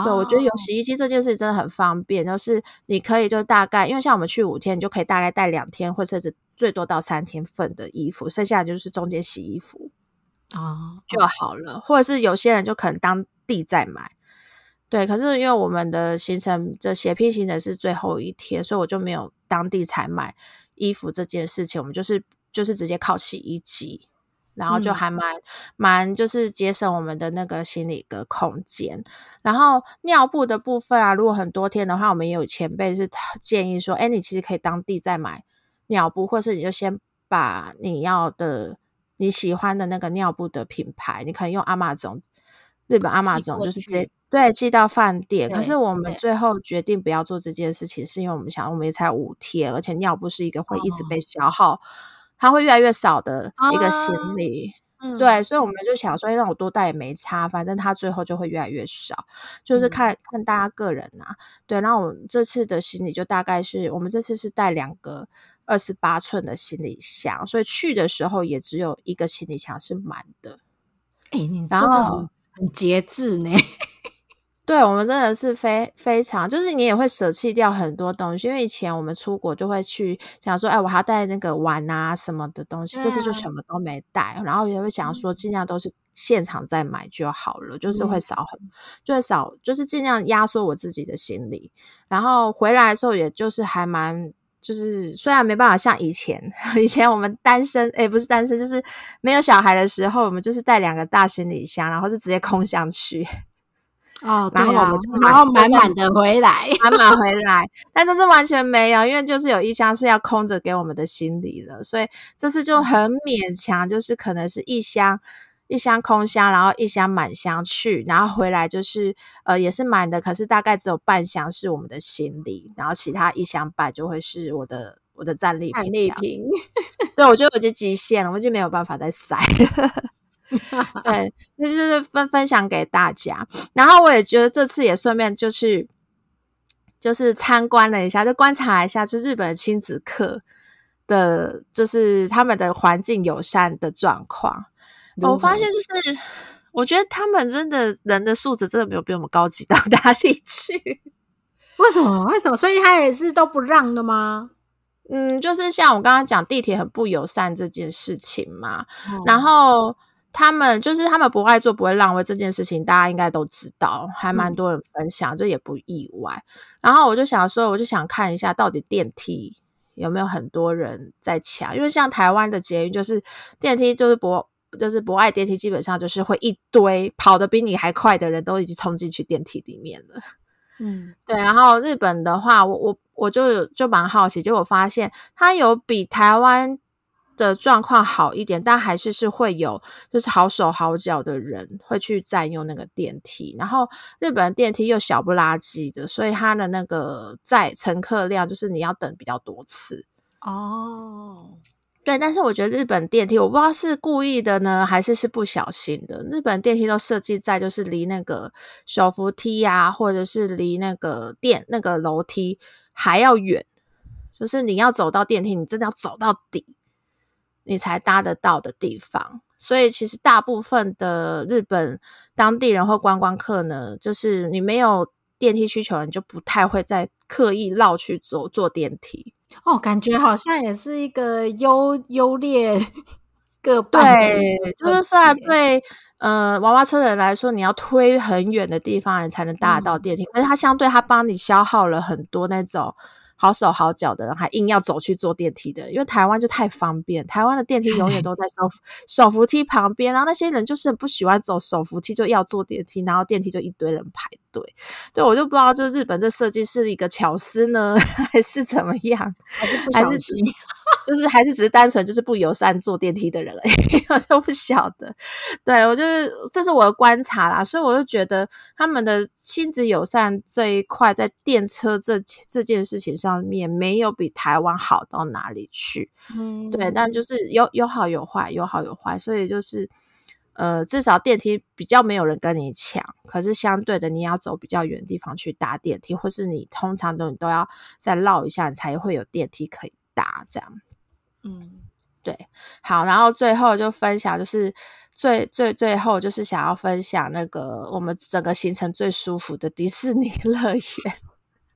对，我觉得有洗衣机这件事真的很方便，就是你可以就大概，因为像我们去五天，你就可以大概带两天，或者是最多到三天份的衣服，剩下就是中间洗衣服。哦，就好了，或者是有些人就可能当地再买，对。可是因为我们的行程这斜批行程是最后一天，所以我就没有当地才买衣服这件事情。我们就是就是直接靠洗衣机，然后就还蛮蛮就是节省我们的那个行李的空间。然后尿布的部分啊，如果很多天的话，我们也有前辈是建议说，哎，你其实可以当地再买尿布，或是你就先把你要的。你喜欢的那个尿布的品牌，你可能用阿玛总，日本阿玛总就是直接对寄到饭店。可是我们最后决定不要做这件事情，是因为我们想，我们也才五天，而且尿布是一个会一直被消耗，它会越来越少的一个行李。嗯对，所以我们就想说，让我多带也没差，反正它最后就会越来越少，就是看看大家个人呐。对，然后我们这次的行李就大概是我们这次是带两个。二十八寸的行李箱，所以去的时候也只有一个行李箱是满的。哎，你真的很很节制呢。对我们真的是非非常，就是你也会舍弃掉很多东西，因为以前我们出国就会去想说，哎，我还要带那个碗啊什么的东西，这次就什么都没带，然后也会想说，尽量都是现场再买就好了，就是会少很，就会少，就是尽量压缩我自己的行李，然后回来的时候，也就是还蛮。就是虽然没办法像以前，以前我们单身，哎，不是单身，就是没有小孩的时候，我们就是带两个大行李箱，然后是直接空箱去。哦，然后我们就然后满满的回来，满满回来。但这次完全没有，因为就是有一箱是要空着给我们的行李的，所以这次就很勉强，就是可能是一箱。一箱空箱，然后一箱满箱去，然后回来就是呃也是满的，可是大概只有半箱是我们的行李，然后其他一箱半就会是我的我的战利品。战利品，对我觉得我已经极限了，我已经没有办法再塞。对，这就是分分享给大家。然后我也觉得这次也顺便就去就是参观了一下，就观察一下，就日本的亲子课的，就是他们的环境友善的状况。我发现就是，我觉得他们真的人的素质真的没有比我们高级到 哪里去。为什么？为什么？所以他也是都不让的吗？嗯，就是像我刚刚讲地铁很不友善这件事情嘛。然后他们就是他们不爱做不会让位这件事情，大家应该都知道，还蛮多人分享，这也不意外。然后我就想说，我就想看一下到底电梯有没有很多人在抢，因为像台湾的捷运就是电梯就是不。就是不爱电梯，基本上就是会一堆跑得比你还快的人都已经冲进去电梯里面了。嗯，对。然后日本的话，我我我就就蛮好奇，结果发现它有比台湾的状况好一点，但还是是会有就是好手好脚的人会去占用那个电梯。然后日本的电梯又小不拉几的，所以它的那个载乘客量就是你要等比较多次。哦，对，但是我觉得日本电梯，我不知道是故意的呢，还是是不小心的。日本电梯都设计在就是离那个手扶梯呀，或者是离那个电那个楼梯还要远，就是你要走到电梯，你真的要走到底，你才搭得到的地方。所以其实大部分的日本当地人或观光客呢，就是你没有电梯需求，你就不太会再刻意绕去走坐电梯。哦，感觉好像也是一个优优劣 各半。对，就是虽然对呃娃娃车的人来说，你要推很远的地方，你才能搭得到电梯，但是它相对它帮你消耗了很多那种。好手好脚的人还硬要走去坐电梯的，因为台湾就太方便，台湾的电梯永远 都在手手扶梯旁边，然后那些人就是不喜欢走手扶梯，就要坐电梯，然后电梯就一堆人排队。对我就不知道，就日本这设计是一个巧思呢，还是怎么样？还是不小心？就是还是只是单纯就是不友善坐电梯的人而已，我就不晓得。对我就是这是我的观察啦，所以我就觉得他们的亲子友善这一块在电车这这件事情上面没有比台湾好到哪里去。嗯，对，但就是有有好有坏，有好有坏，所以就是呃，至少电梯比较没有人跟你抢，可是相对的，你要走比较远的地方去搭电梯，或是你通常都你都要再绕一下，你才会有电梯可以搭这样。嗯，对，好，然后最后就分享，就是最最最后就是想要分享那个我们整个行程最舒服的迪士尼乐园，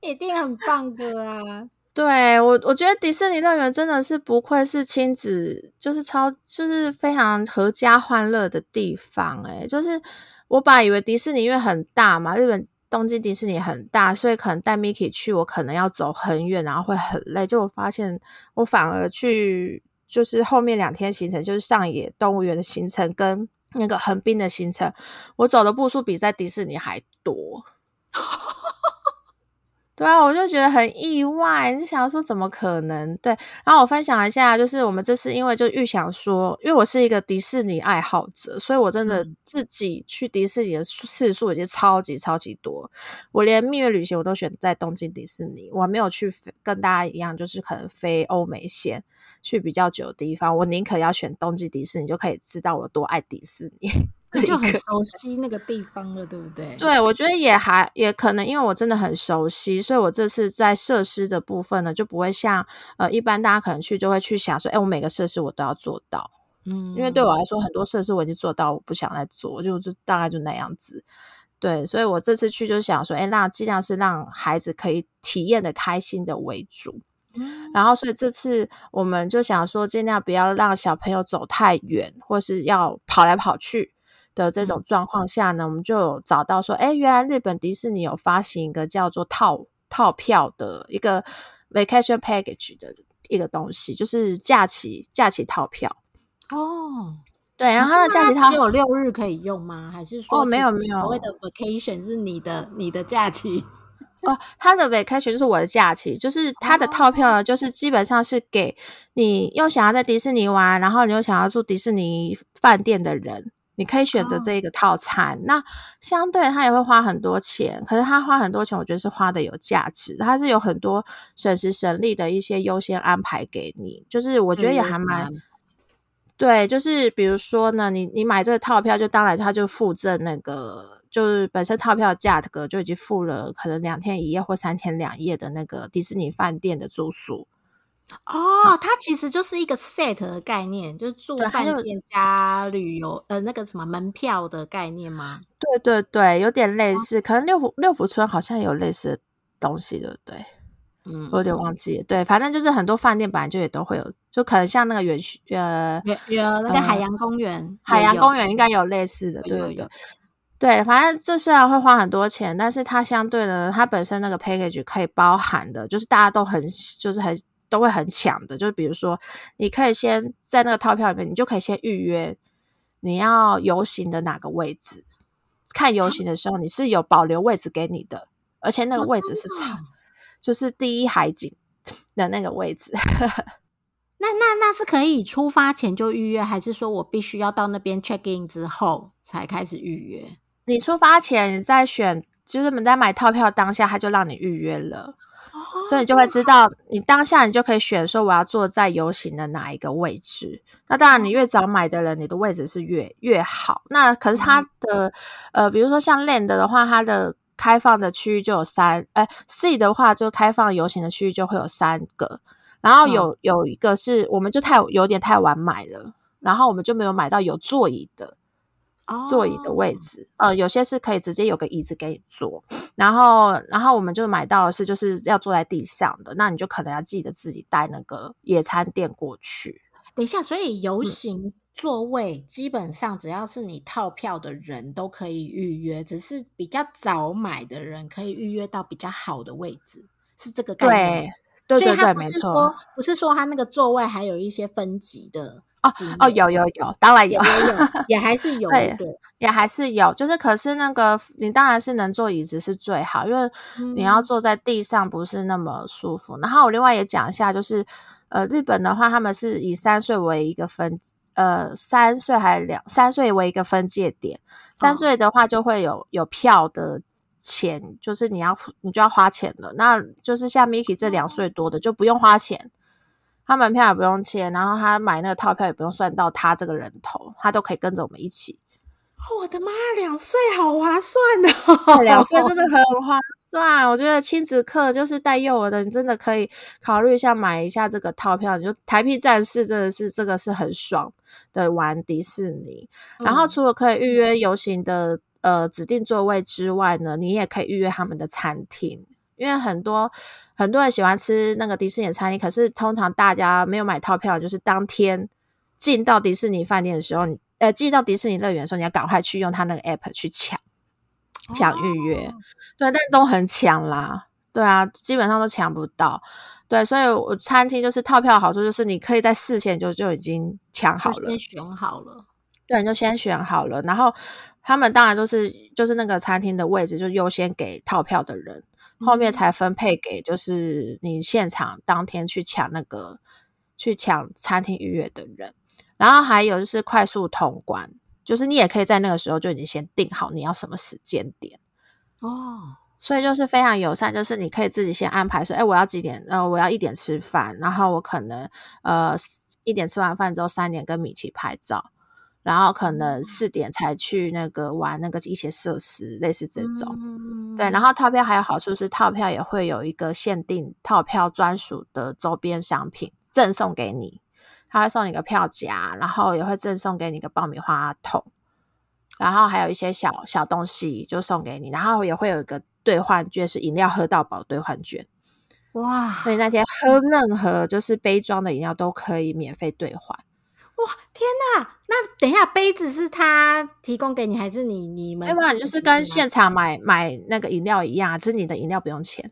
一定很棒的啊！对我，我觉得迪士尼乐园真的是不愧是亲子，就是超，就是非常合家欢乐的地方。哎，就是我本来以为迪士尼因为很大嘛，日本。东京迪士尼很大，所以可能带 Mickey 去，我可能要走很远，然后会很累。就我发现，我反而去就是后面两天行程，就是上野动物园的行程跟那个横滨的行程，我走的步数比在迪士尼还多。对啊，我就觉得很意外，就想说怎么可能？对，然后我分享一下，就是我们这次因为就预想说，因为我是一个迪士尼爱好者，所以我真的自己去迪士尼的次数已经超级超级多。我连蜜月旅行我都选在东京迪士尼，我没有去跟大家一样，就是可能飞欧美线去比较久的地方。我宁可要选东京迪士尼，就可以知道我多爱迪士尼。那就很熟悉那个地方了，对不对？对，我觉得也还也可能，因为我真的很熟悉，所以我这次在设施的部分呢，就不会像呃一般大家可能去就会去想说，哎，我每个设施我都要做到，嗯，因为对我来说，很多设施我已经做到，我不想再做，就就大概就那样子。对，所以我这次去就想说，哎，那尽量是让孩子可以体验的开心的为主，然后所以这次我们就想说，尽量不要让小朋友走太远，或是要跑来跑去。的这种状况下呢，我们就有找到说，哎，原来日本迪士尼有发行一个叫做套套票的一个 vacation package 的一个东西，就是假期假期套票。哦，对，然后它的假期套有六日可以用吗？还是说没有没有所谓的 vacation 是你的你的假期？哦，它的 vacation 就是我的假期，就是它的套票呢，就是基本上是给你又想要在迪士尼玩，然后你又想要住迪士尼饭店的人。你可以选择这一个套餐，那相对它也会花很多钱，可是它花很多钱，我觉得是花的有价值。它是有很多省时省力的一些优先安排给你，就是我觉得也还蛮对。就是比如说呢，你你买这个套票，就当然它就附赠那个，就是本身套票价格就已经付了可能两天一夜或三天两夜的那个迪士尼饭店的住宿。哦，它其实就是一个 set 的概念，就是住饭店加旅游，呃，那个什么门票的概念吗？对对对，有点类似，可能六福六福村好像有类似的东西，对不对？嗯，我有点忘记。对，反正就是很多饭店本来就也都会有，就可能像那个园区，呃，有那个海洋公园，海洋公园应该有类似的，对对对。反正这虽然会花很多钱，但是它相对的，它本身那个 package 可以包含的，就是大家都很就是很。都会很抢的，就是比如说，你可以先在那个套票里面，你就可以先预约你要游行的哪个位置。看游行的时候，你是有保留位置给你的，而且那个位置是超，就是第一海景的那个位置。那那那是可以出发前就预约，还是说我必须要到那边 check in 之后才开始预约？你出发前你在选，就是你在买套票当下，他就让你预约了。所以你就会知道，你当下你就可以选说我要坐在游行的哪一个位置。那当然，你越早买的人，你的位置是越越好。那可是它的呃，比如说像 Land 的话，它的开放的区域就有三，哎，C 的话就开放游行的区域就会有三个。然后有有一个是我们就太有点太晚买了，然后我们就没有买到有座椅的。座椅的位置，呃，有些是可以直接有个椅子给你坐，然后，然后我们就买到的是就是要坐在地上的，那你就可能要记得自己带那个野餐垫过去。等一下，所以游行座位基本上只要是你套票的人都可以预约，只是比较早买的人可以预约到比较好的位置，是这个概念。对对对，没错，不是说他那个座位还有一些分级的。哦哦，有有有，当然有，也有，也还是有，对，也还是有。就是，可是那个你当然是能坐椅子是最好，因为你要坐在地上不是那么舒服。然后我另外也讲一下，就是呃，日本的话，他们是以三岁为一个分，呃，三岁还是两三岁为一个分界点。三岁的话就会有有票的钱，就是你要你就要花钱了。那就是像 Miki 这两岁多的就不用花钱。他门票也不用钱，然后他买那个套票也不用算到他这个人头，他都可以跟着我们一起。我的妈，两岁好划算哦！两岁真的很划算。我觉得亲子课就是带幼儿的，你真的可以考虑一下买一下这个套票。你就台币战士真的是这个是很爽的玩迪士尼。然后除了可以预约游行的呃指定座位之外呢，你也可以预约他们的餐厅。因为很多很多人喜欢吃那个迪士尼餐厅，可是通常大家没有买套票，就是当天进到迪士尼饭店的时候，你呃进到迪士尼乐园的时候，你要赶快去用他那个 app 去抢抢预约，对，但都很抢啦，对啊，基本上都抢不到，对，所以我餐厅就是套票的好处就是你可以在事前就就已经抢好了，先选好了，对，你就先选好了，然后他们当然都是就是那个餐厅的位置就优先给套票的人。后面才分配给，就是你现场当天去抢那个去抢餐厅预约的人，然后还有就是快速通关，就是你也可以在那个时候就已经先定好你要什么时间点哦，所以就是非常友善，就是你可以自己先安排说，哎，我要几点？呃，我要一点吃饭，然后我可能呃一点吃完饭之后三点跟米奇拍照。然后可能四点才去那个玩那个一些设施，类似这种。对，然后套票还有好处是，套票也会有一个限定套票专属的周边商品赠送给你，他会送你个票夹，然后也会赠送给你个爆米花桶，然后还有一些小小东西就送给你，然后也会有一个兑换券，是饮料喝到饱兑换券。哇！所以那天喝任何就是杯装的饮料都可以免费兑换。哇天哪！那等一下，杯子是他提供给你，还是你你们？要不然？就是跟现场买买那个饮料一样，只是你的饮料不用钱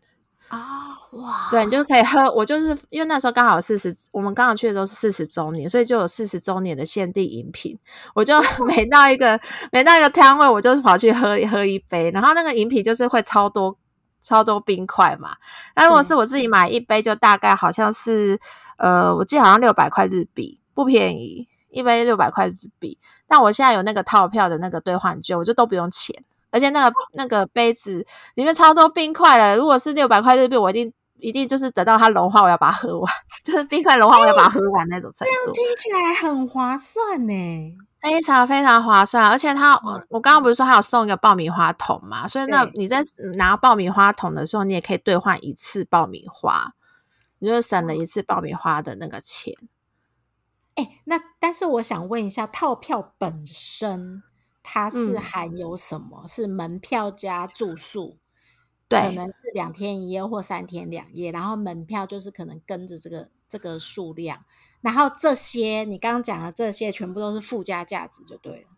啊！哇，对你就可以喝。我就是因为那时候刚好四十，我们刚好去的时候是四十周年，所以就有四十周年的限定饮品。我就 每到一个每到一个摊位，我就跑去喝喝一杯。然后那个饮品就是会超多超多冰块嘛。那如果是我自己买一杯，就大概好像是呃，我记得好像六百块日币。不便宜，一杯六百块日币。但我现在有那个套票的那个兑换券，我就都不用钱。而且那个那个杯子里面超多冰块的。如果是六百块日币，我一定一定就是等到它融化，我要把它喝完。就是冰块融化，我要把它喝完那种程度。这样听起来很划算呢，非常非常划算。而且它，我我刚刚不是说还有送一个爆米花桶嘛？所以那你在拿爆米花桶的时候，你也可以兑换一次爆米花，你就省了一次爆米花的那个钱。哎，那但是我想问一下，套票本身它是含有什么？是门票加住宿，对，可能是两天一夜或三天两夜，然后门票就是可能跟着这个这个数量，然后这些你刚刚讲的这些全部都是附加价值，就对了。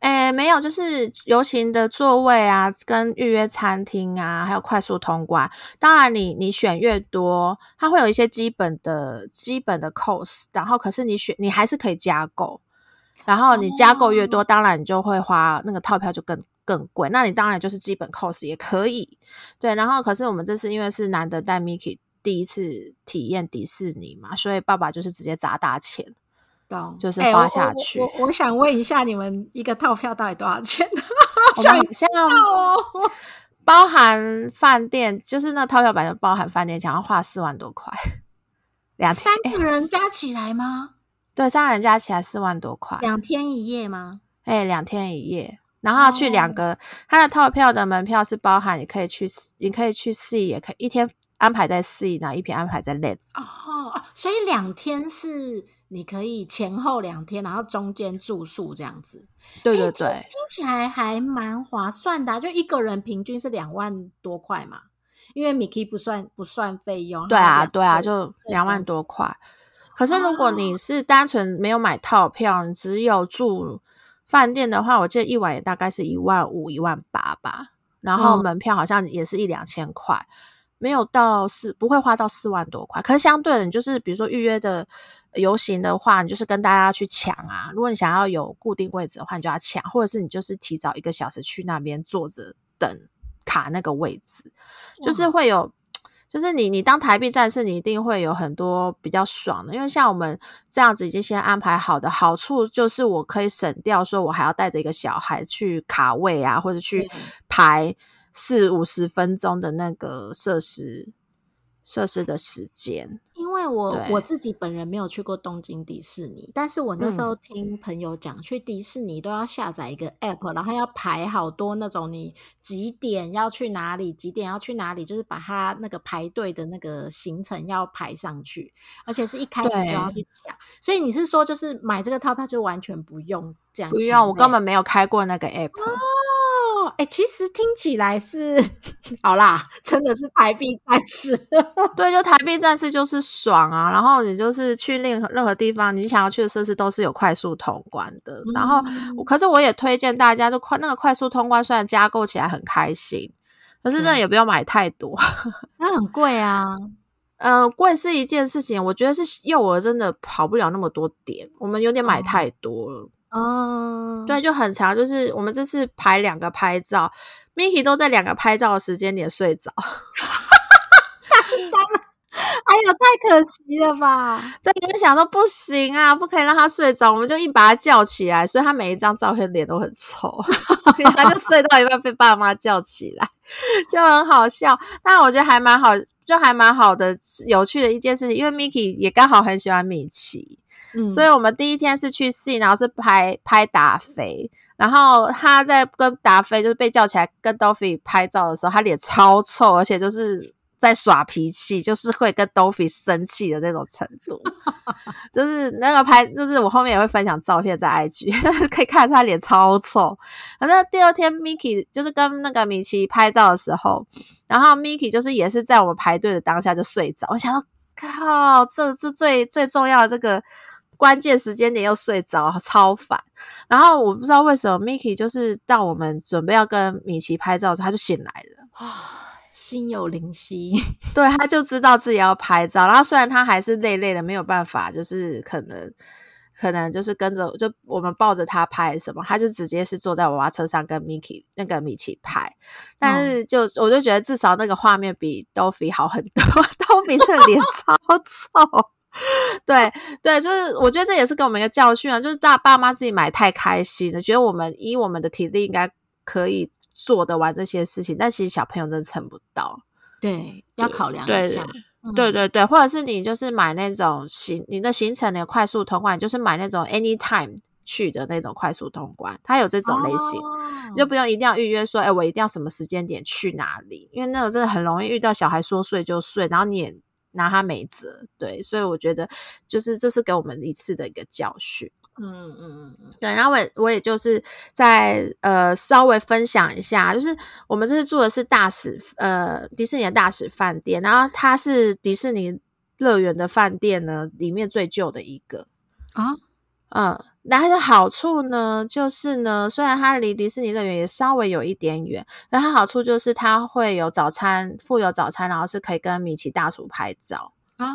诶，没有，就是游行的座位啊，跟预约餐厅啊，还有快速通关。当然，你你选越多，它会有一些基本的基本的 cost，然后可是你选你还是可以加购。然后你加购越多，当然你就会花那个套票就更更贵。那你当然就是基本 cost 也可以。对，然后可是我们这次因为是难得带 Miki 第一次体验迪士尼嘛，所以爸爸就是直接砸大钱。就是花下去。我我想问一下，你们一个套票到底多少钱？好像包含饭店，就是那套票版就包含饭店，想要花四万多块，两三个人加起来吗？对，三个人加起来四万多块，两天一夜吗？哎，两天一夜，然后去两个，他的套票的门票是包含，你可以去，你可以去 C，也可以一天安排在 C，然后一天安排在 Land。哦，所以两天是你可以前后两天，然后中间住宿这样子。对对对，听起来还蛮划算的，就一个人平均是两万多块嘛，因为 Mickey 不算不算费用。对啊，对啊，就两万多块。可是如果你是单纯没有买套票，你只有住饭店的话，我记得一晚也大概是一万五、一万八吧。然后门票好像也是一两千块，没有到四，不会花到四万多块。可是相对的，你就是比如说预约的游行的话，你就是跟大家去抢啊。如果你想要有固定位置的话，你就要抢，或者是你就是提早一个小时去那边坐着等卡那个位置，就是会有。就是你，你当台币战士，你一定会有很多比较爽的，因为像我们这样子已经先安排好的，好处就是我可以省掉，说我还要带着一个小孩去卡位啊，或者去排四五十分钟的那个设施。设施的时间，因为我我自己本人没有去过东京迪士尼，但是我那时候听朋友讲，去迪士尼都要下载一个 app，然后要排好多那种你几点要去哪里，几点要去哪里，就是把它那个排队的那个行程要排上去，而且是一开始就要去抢。所以你是说，就是买这个套票就完全不用这样？不用，我根本没有开过那个 app。哎，其实听起来是 好啦，真的是台币战士。对，就台币战士就是爽啊。然后你就是去任何任何地方，你想要去的设施都是有快速通关的。然后，可是我也推荐大家，就快那个快速通关，虽然加购起来很开心，可是那也不要买太多，那很贵啊。呃，贵是一件事情，我觉得是幼儿真的跑不了那么多点，我们有点买太多了。哦，对，就很长，就是我们这次排两个拍照，Miki 都在两个拍照的时间点睡着，太紧张了，哎呦，太可惜了吧？对，你们想说不行啊，不可以让他睡着，我们就硬把他叫起来，所以他每一张照片脸都很臭，他就睡到一半被爸妈叫起来，就很好笑。但我觉得还蛮好，就还蛮好的，有趣的一件事情，因为 Miki 也刚好很喜欢米奇。所以，我们第一天是去戏，然后是拍拍达菲，然后他在跟达菲就是被叫起来跟 Doffy 拍照的时候，他脸超臭，而且就是在耍脾气，就是会跟 Doffy 生气的那种程度。就是那个拍，就是我后面也会分享照片在 IG，可以看出他脸超臭。反正第二天 Mickey 就是跟那个米奇拍照的时候，然后 Mickey 就是也是在我们排队的当下就睡着。我想到，靠，这这最最重要的这个。关键时间点又睡着，超烦。然后我不知道为什么，Miki 就是到我们准备要跟米奇拍照的时候，他就醒来了，心有灵犀。对，他就知道自己要拍照。然后虽然他还是累累的，没有办法，就是可能可能就是跟着，就我们抱着他拍什么，他就直接是坐在娃娃车上跟 Miki 那个米奇拍。但是就我就觉得至少那个画面比 Doffy 好很多，Doffy 的脸超臭。对对，就是我觉得这也是给我们一个教训啊，就是大爸妈自己买太开心了，觉得我们以我们的体力应该可以做得完这些事情，但其实小朋友真的撑不到。对，要考量一下。对对对，或者是你就是买那种行你的行程的快速通关，就是买那种 anytime 去的那种快速通关，它有这种类型，你就不用一定要预约说，哎，我一定要什么时间点去哪里，因为那个真的很容易遇到小孩说睡就睡，然后你也。拿他没辙，对，所以我觉得就是这是给我们一次的一个教训。嗯嗯嗯嗯，对。然后我我也就是在呃稍微分享一下，就是我们这次住的是大使呃迪士尼的大使饭店，然后它是迪士尼乐园的饭店呢里面最旧的一个啊，嗯。那它的好处呢，就是呢，虽然它离迪士尼乐园也稍微有一点远，但它好处就是它会有早餐，附有早餐，然后是可以跟米奇大厨拍照啊。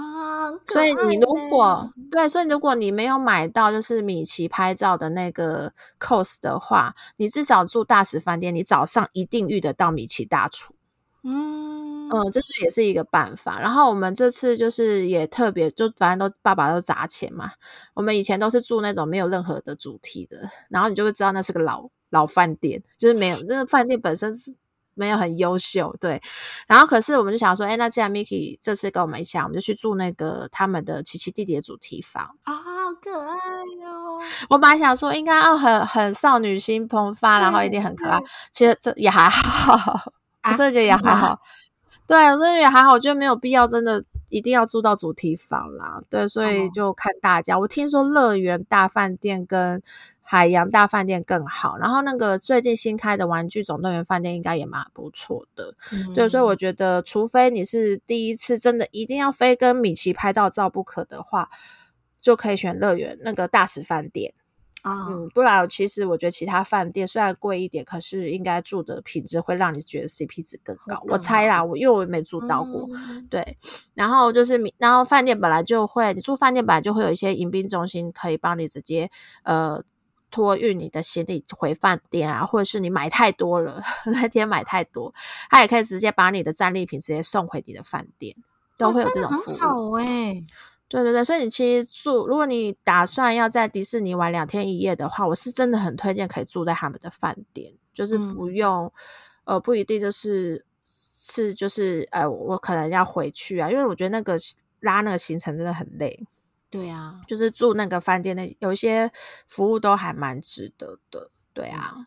所以你如果对，所以如果你没有买到就是米奇拍照的那个 cos 的话，你至少住大使饭店，你早上一定遇得到米奇大厨。嗯嗯，这是也是一个办法。然后我们这次就是也特别，就反正都爸爸都砸钱嘛。我们以前都是住那种没有任何的主题的，然后你就会知道那是个老老饭店，就是没有那个饭店本身是没有很优秀，对。然后可是我们就想说，哎，那既然 Miki 这次跟我们一起，我们就去住那个他们的奇奇弟弟的主题房啊，好可爱哟！我本来想说应该要很很少女心迸发，然后一定很可爱，其实这也还好，我真的觉得也还好。对，我真的觉得还好，我觉得没有必要真的一定要住到主题房啦。对，所以就看大家。我听说乐园大饭店跟海洋大饭店更好，然后那个最近新开的玩具总动员饭店应该也蛮不错的。对，所以我觉得，除非你是第一次真的一定要非跟米奇拍到照不可的话，就可以选乐园那个大使饭店。啊，嗯，不然其实我觉得其他饭店虽然贵一点，可是应该住的品质会让你觉得 CP 值更高。我猜啦，我因为我没住到过，对。然后就是，然后饭店本来就会，你住饭店本来就会有一些迎宾中心可以帮你直接呃托运你的行李回饭店啊，或者是你买太多了 那天买太多，他也可以直接把你的战利品直接送回你的饭店，都会有这种服务。好哎。对对对，所以你其实住，如果你打算要在迪士尼玩两天一夜的话，我是真的很推荐可以住在他们的饭店，就是不用，呃，不一定就是是就是呃，我可能要回去啊，因为我觉得那个拉那个行程真的很累。对啊，就是住那个饭店那有一些服务都还蛮值得的。对啊，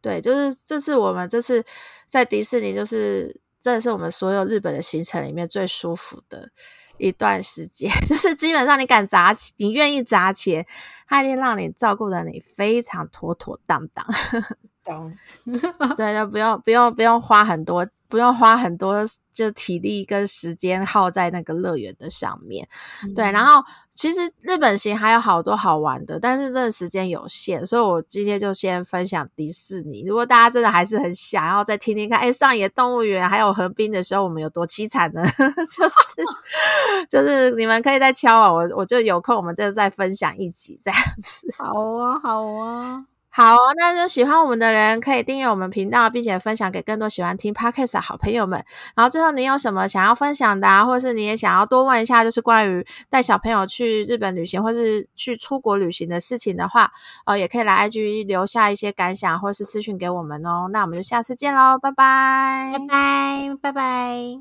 对，就是这是我们这次在迪士尼，就是真的是我们所有日本的行程里面最舒服的。一段时间，就是基本上你敢砸钱，你愿意砸钱，他一定让你照顾的你非常妥妥当当。懂，对，就不用不用不用花很多，不用花很多就体力跟时间耗在那个乐园的上面。对，然后其实日本行还有好多好玩的，但是这个时间有限，所以我今天就先分享迪士尼。如果大家真的还是很想要再听听看，哎，上野动物园还有横滨的时候，我们有多凄惨呢？就是 就是你们可以再敲啊，我我就有空我们就再分享一集这样子。好啊，好啊。好，那就喜欢我们的人可以订阅我们频道，并且分享给更多喜欢听 podcast 的好朋友们。然后最后，你有什么想要分享的，啊，或是你也想要多问一下，就是关于带小朋友去日本旅行，或是去出国旅行的事情的话，呃，也可以来 IG 留下一些感想，或是私讯给我们哦。那我们就下次见喽，拜拜，拜拜，拜拜。